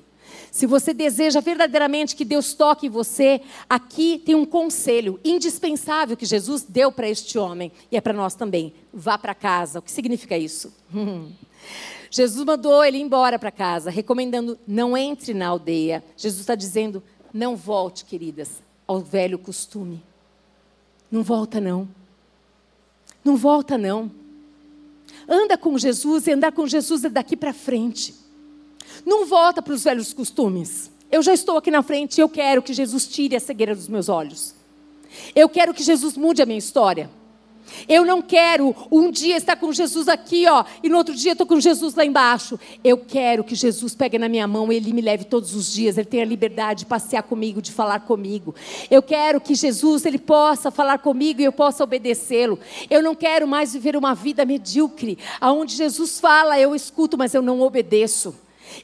Se você deseja verdadeiramente que Deus toque em você, aqui tem um conselho indispensável que Jesus deu para este homem e é para nós também. Vá para casa. O que significa isso? Jesus mandou ele embora para casa, recomendando não entre na aldeia. Jesus está dizendo: não volte, queridas, ao velho costume. Não volta não. Não volta não. Anda com Jesus e andar com Jesus é daqui para frente. Não volta para os velhos costumes. Eu já estou aqui na frente e eu quero que Jesus tire a cegueira dos meus olhos. Eu quero que Jesus mude a minha história. Eu não quero um dia estar com Jesus aqui, ó, e no outro dia estou com Jesus lá embaixo. Eu quero que Jesus pegue na minha mão e Ele me leve todos os dias. Ele tenha a liberdade de passear comigo, de falar comigo. Eu quero que Jesus Ele possa falar comigo e eu possa obedecê-lo. Eu não quero mais viver uma vida medíocre, aonde Jesus fala, eu escuto, mas eu não obedeço.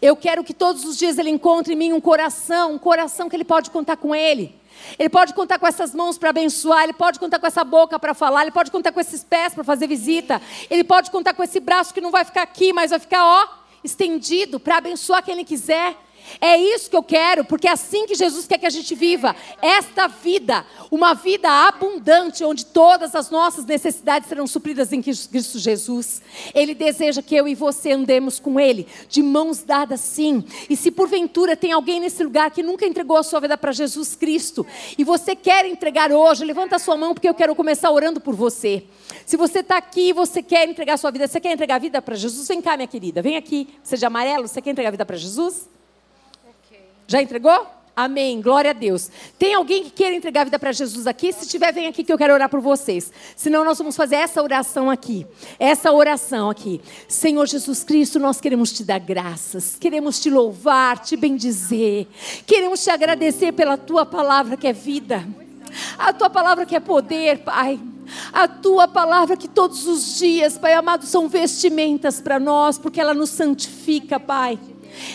Eu quero que todos os dias ele encontre em mim um coração, um coração que ele pode contar com ele. Ele pode contar com essas mãos para abençoar, ele pode contar com essa boca para falar, ele pode contar com esses pés para fazer visita, ele pode contar com esse braço que não vai ficar aqui, mas vai ficar, ó, estendido para abençoar quem ele quiser. É isso que eu quero, porque é assim que Jesus quer que a gente viva. Esta vida, uma vida abundante, onde todas as nossas necessidades serão supridas em Cristo Jesus. Ele deseja que eu e você andemos com Ele, de mãos dadas sim. E se porventura tem alguém nesse lugar que nunca entregou a sua vida para Jesus Cristo, e você quer entregar hoje, levanta a sua mão, porque eu quero começar orando por você. Se você está aqui e você quer entregar a sua vida, você quer entregar a vida para Jesus, vem cá, minha querida, vem aqui. Você de amarelo, você quer entregar a vida para Jesus? Já entregou? Amém. Glória a Deus. Tem alguém que queira entregar a vida para Jesus aqui? Se tiver, vem aqui que eu quero orar por vocês. Senão nós vamos fazer essa oração aqui. Essa oração aqui. Senhor Jesus Cristo, nós queremos te dar graças. Queremos te louvar, te bendizer. Queremos te agradecer pela tua palavra que é vida. A tua palavra que é poder, Pai. A tua palavra que todos os dias, Pai amado, são vestimentas para nós, porque ela nos santifica, Pai.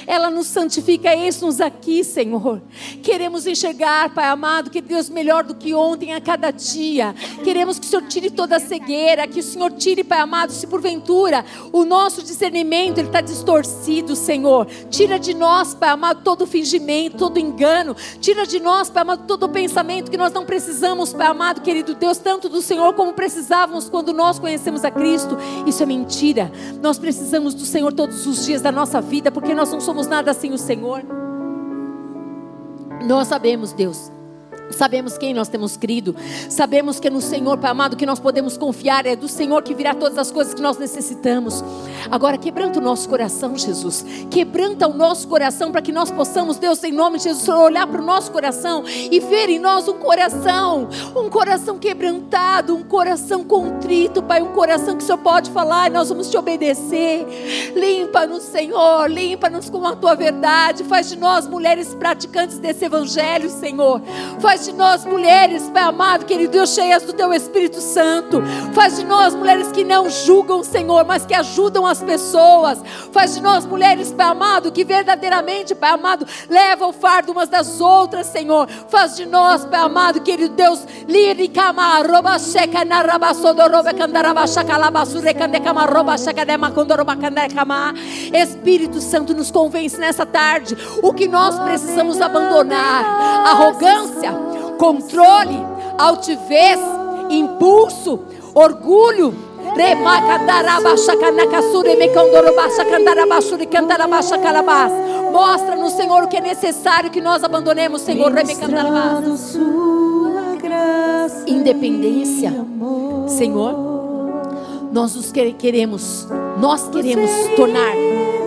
Ela nos santifica, eis-nos aqui, Senhor. Queremos enxergar, Pai amado, que Deus melhor do que ontem a cada dia. Queremos que o Senhor tire toda a cegueira, que o Senhor tire, Pai amado, se porventura o nosso discernimento está distorcido, Senhor. Tira de nós, Pai amado, todo fingimento, todo engano. Tira de nós, Pai amado, todo pensamento que nós não precisamos, Pai amado, querido Deus, tanto do Senhor como precisávamos quando nós conhecemos a Cristo. Isso é mentira. Nós precisamos do Senhor todos os dias da nossa vida, porque nós nós não somos nada sem o Senhor. Nós sabemos, Deus, Sabemos quem nós temos crido, sabemos que é no Senhor, Pai amado, que nós podemos confiar, é do Senhor que virá todas as coisas que nós necessitamos. Agora, quebranta o nosso coração, Jesus, quebranta o nosso coração para que nós possamos, Deus, em nome de Jesus, olhar para o nosso coração e ver em nós um coração, um coração quebrantado, um coração contrito, Pai, um coração que o Senhor pode falar e nós vamos te obedecer. Limpa-nos, Senhor, limpa-nos com a tua verdade, faz de nós mulheres praticantes desse evangelho, Senhor. Faz Faz de nós mulheres, Pai amado, querido Deus, cheias do Teu Espírito Santo. Faz de nós mulheres que não julgam, Senhor, mas que ajudam as pessoas. Faz de nós mulheres, Pai amado, que verdadeiramente, Pai amado, levam o fardo umas das outras, Senhor. Faz de nós, Pai amado, querido Deus. Espírito Santo nos convence nessa tarde o que nós precisamos abandonar: arrogância, controle, altivez, impulso, orgulho. Mostra no Senhor o que é necessário que nós abandonemos, Senhor. Independência, Senhor. Nós nos queremos, nós queremos tornar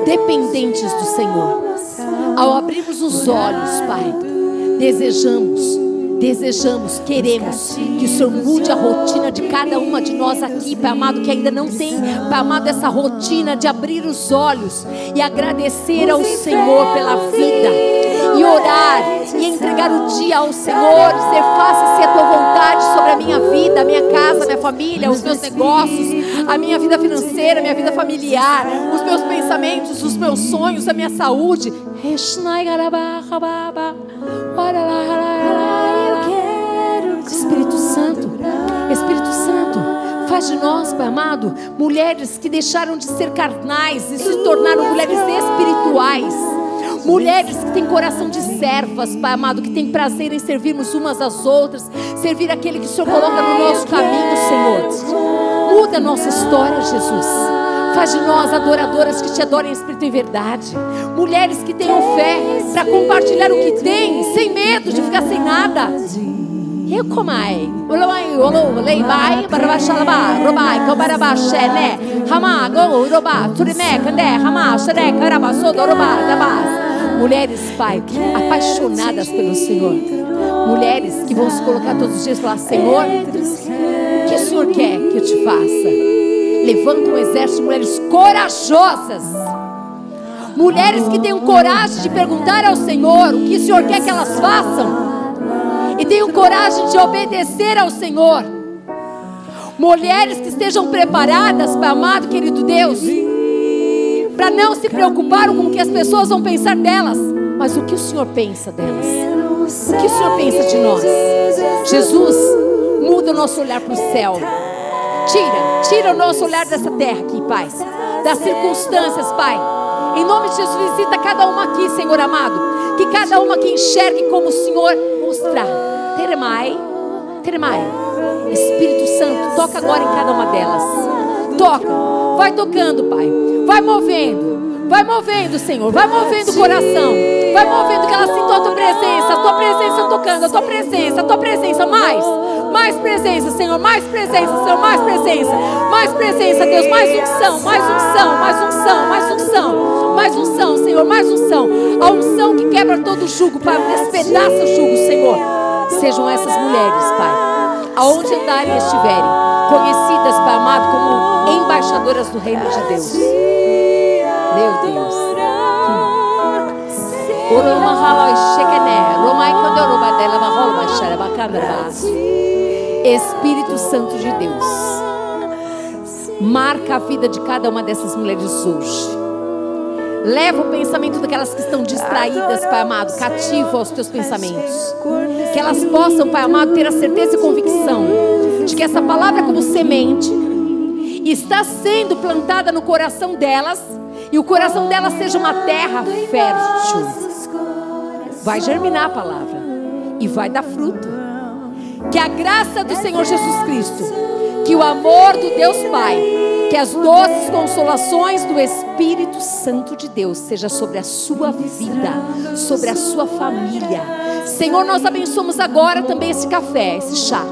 dependentes do Senhor. Ao abrirmos os olhos, Pai, desejamos desejamos, queremos que o Senhor mude a rotina de cada uma de nós aqui, Pai amado, que ainda não tem, Pai amado, essa rotina de abrir os olhos e agradecer ao Senhor pela vida e orar e entregar o dia ao Senhor, dizer: faça-se a tua vontade sobre a minha vida, a minha casa, a minha família, os meus negócios, a minha vida financeira, a minha vida familiar, os meus pensamentos, os meus sonhos, a minha saúde. Espírito Santo, Espírito Santo, faz de nós, Pai amado, mulheres que deixaram de ser carnais e se tornaram mulheres espirituais. Mulheres que têm coração de servas, Pai amado, que têm prazer em servirmos umas às outras, servir aquele que o Senhor coloca no nosso caminho, Senhor. Muda a nossa história, Jesus. Faz de nós adoradoras que te adorem em espírito e verdade. Mulheres que tenham fé para compartilhar o que têm, sem medo de ficar sem nada. Robai. Mulheres, Pai, apaixonadas pelo Senhor. Mulheres que vão se colocar todos os dias e falar: Senhor, o que o Senhor quer que eu te faça? Levanta um exército de mulheres corajosas. Mulheres que tenham coragem de perguntar ao Senhor o que o Senhor quer que elas façam e tenham coragem de obedecer ao Senhor. Mulheres que estejam preparadas, Pai amado, querido Deus, para não se preocupar com o que as pessoas vão pensar delas, mas o que o Senhor pensa delas. O que o Senhor pensa de nós? Jesus, muda o nosso olhar para o céu. Tira, tira o nosso olhar dessa terra aqui, Pai. Das circunstâncias, Pai. Em nome de Jesus, visita cada uma aqui, Senhor amado. Que cada uma que enxergue como o Senhor mostrar Teremai, Teremai. Espírito Santo, toca agora em cada uma delas. Toca, vai tocando, Pai. Vai movendo, vai movendo, Senhor. Vai movendo o coração. Vai movendo que ela sinta a tua presença, a tua presença tocando, a tua presença, a tua presença. Mais, mais presença, Senhor. Mais presença, Senhor. Mais presença, mais presença, Deus. Mais unção, mais unção, mais unção, mais unção, mais unção, Senhor. Mais unção. A unção que quebra todo jugo, Pai, despedaça o jugo, Senhor. Sejam essas mulheres, Pai, aonde andarem estiverem, conhecidas, Pai amado, como embaixadoras do reino de Deus. Meu Deus. Espírito Santo de Deus, marca a vida de cada uma dessas mulheres hoje. Leva o pensamento daquelas que estão distraídas, Pai amado, cativo aos teus pensamentos. Que elas possam, Pai amado, ter a certeza e convicção de que essa palavra, como semente, está sendo plantada no coração delas e o coração delas seja uma terra fértil. Vai germinar a palavra e vai dar fruto. Que a graça do Senhor Jesus Cristo, que o amor do Deus Pai, que as doces consolações do Espírito Santo de Deus seja sobre a sua vida, sobre a sua família. Senhor, nós abençoamos agora também esse café, esse chá.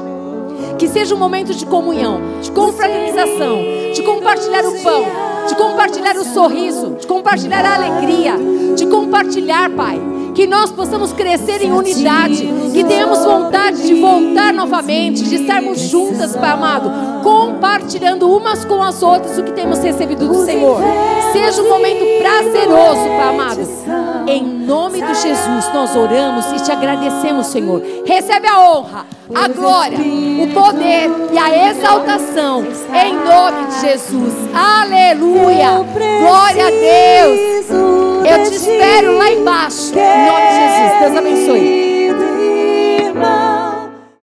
Que seja um momento de comunhão, de confraternização, de compartilhar o pão, de compartilhar o sorriso, de compartilhar a alegria, de compartilhar, Pai que nós possamos crescer em unidade, que tenhamos vontade de voltar novamente, de estarmos juntas, Pai amado, compartilhando umas com as outras o que temos recebido do Senhor. Seja um momento prazeroso, Pai amado. Em nome de Jesus, nós oramos e te agradecemos, Senhor. Recebe a honra, a glória, o poder e a exaltação em nome de Jesus. Aleluia. Glória a Deus. Eu te espero lá embaixo. Em nome de Jesus. Deus abençoe.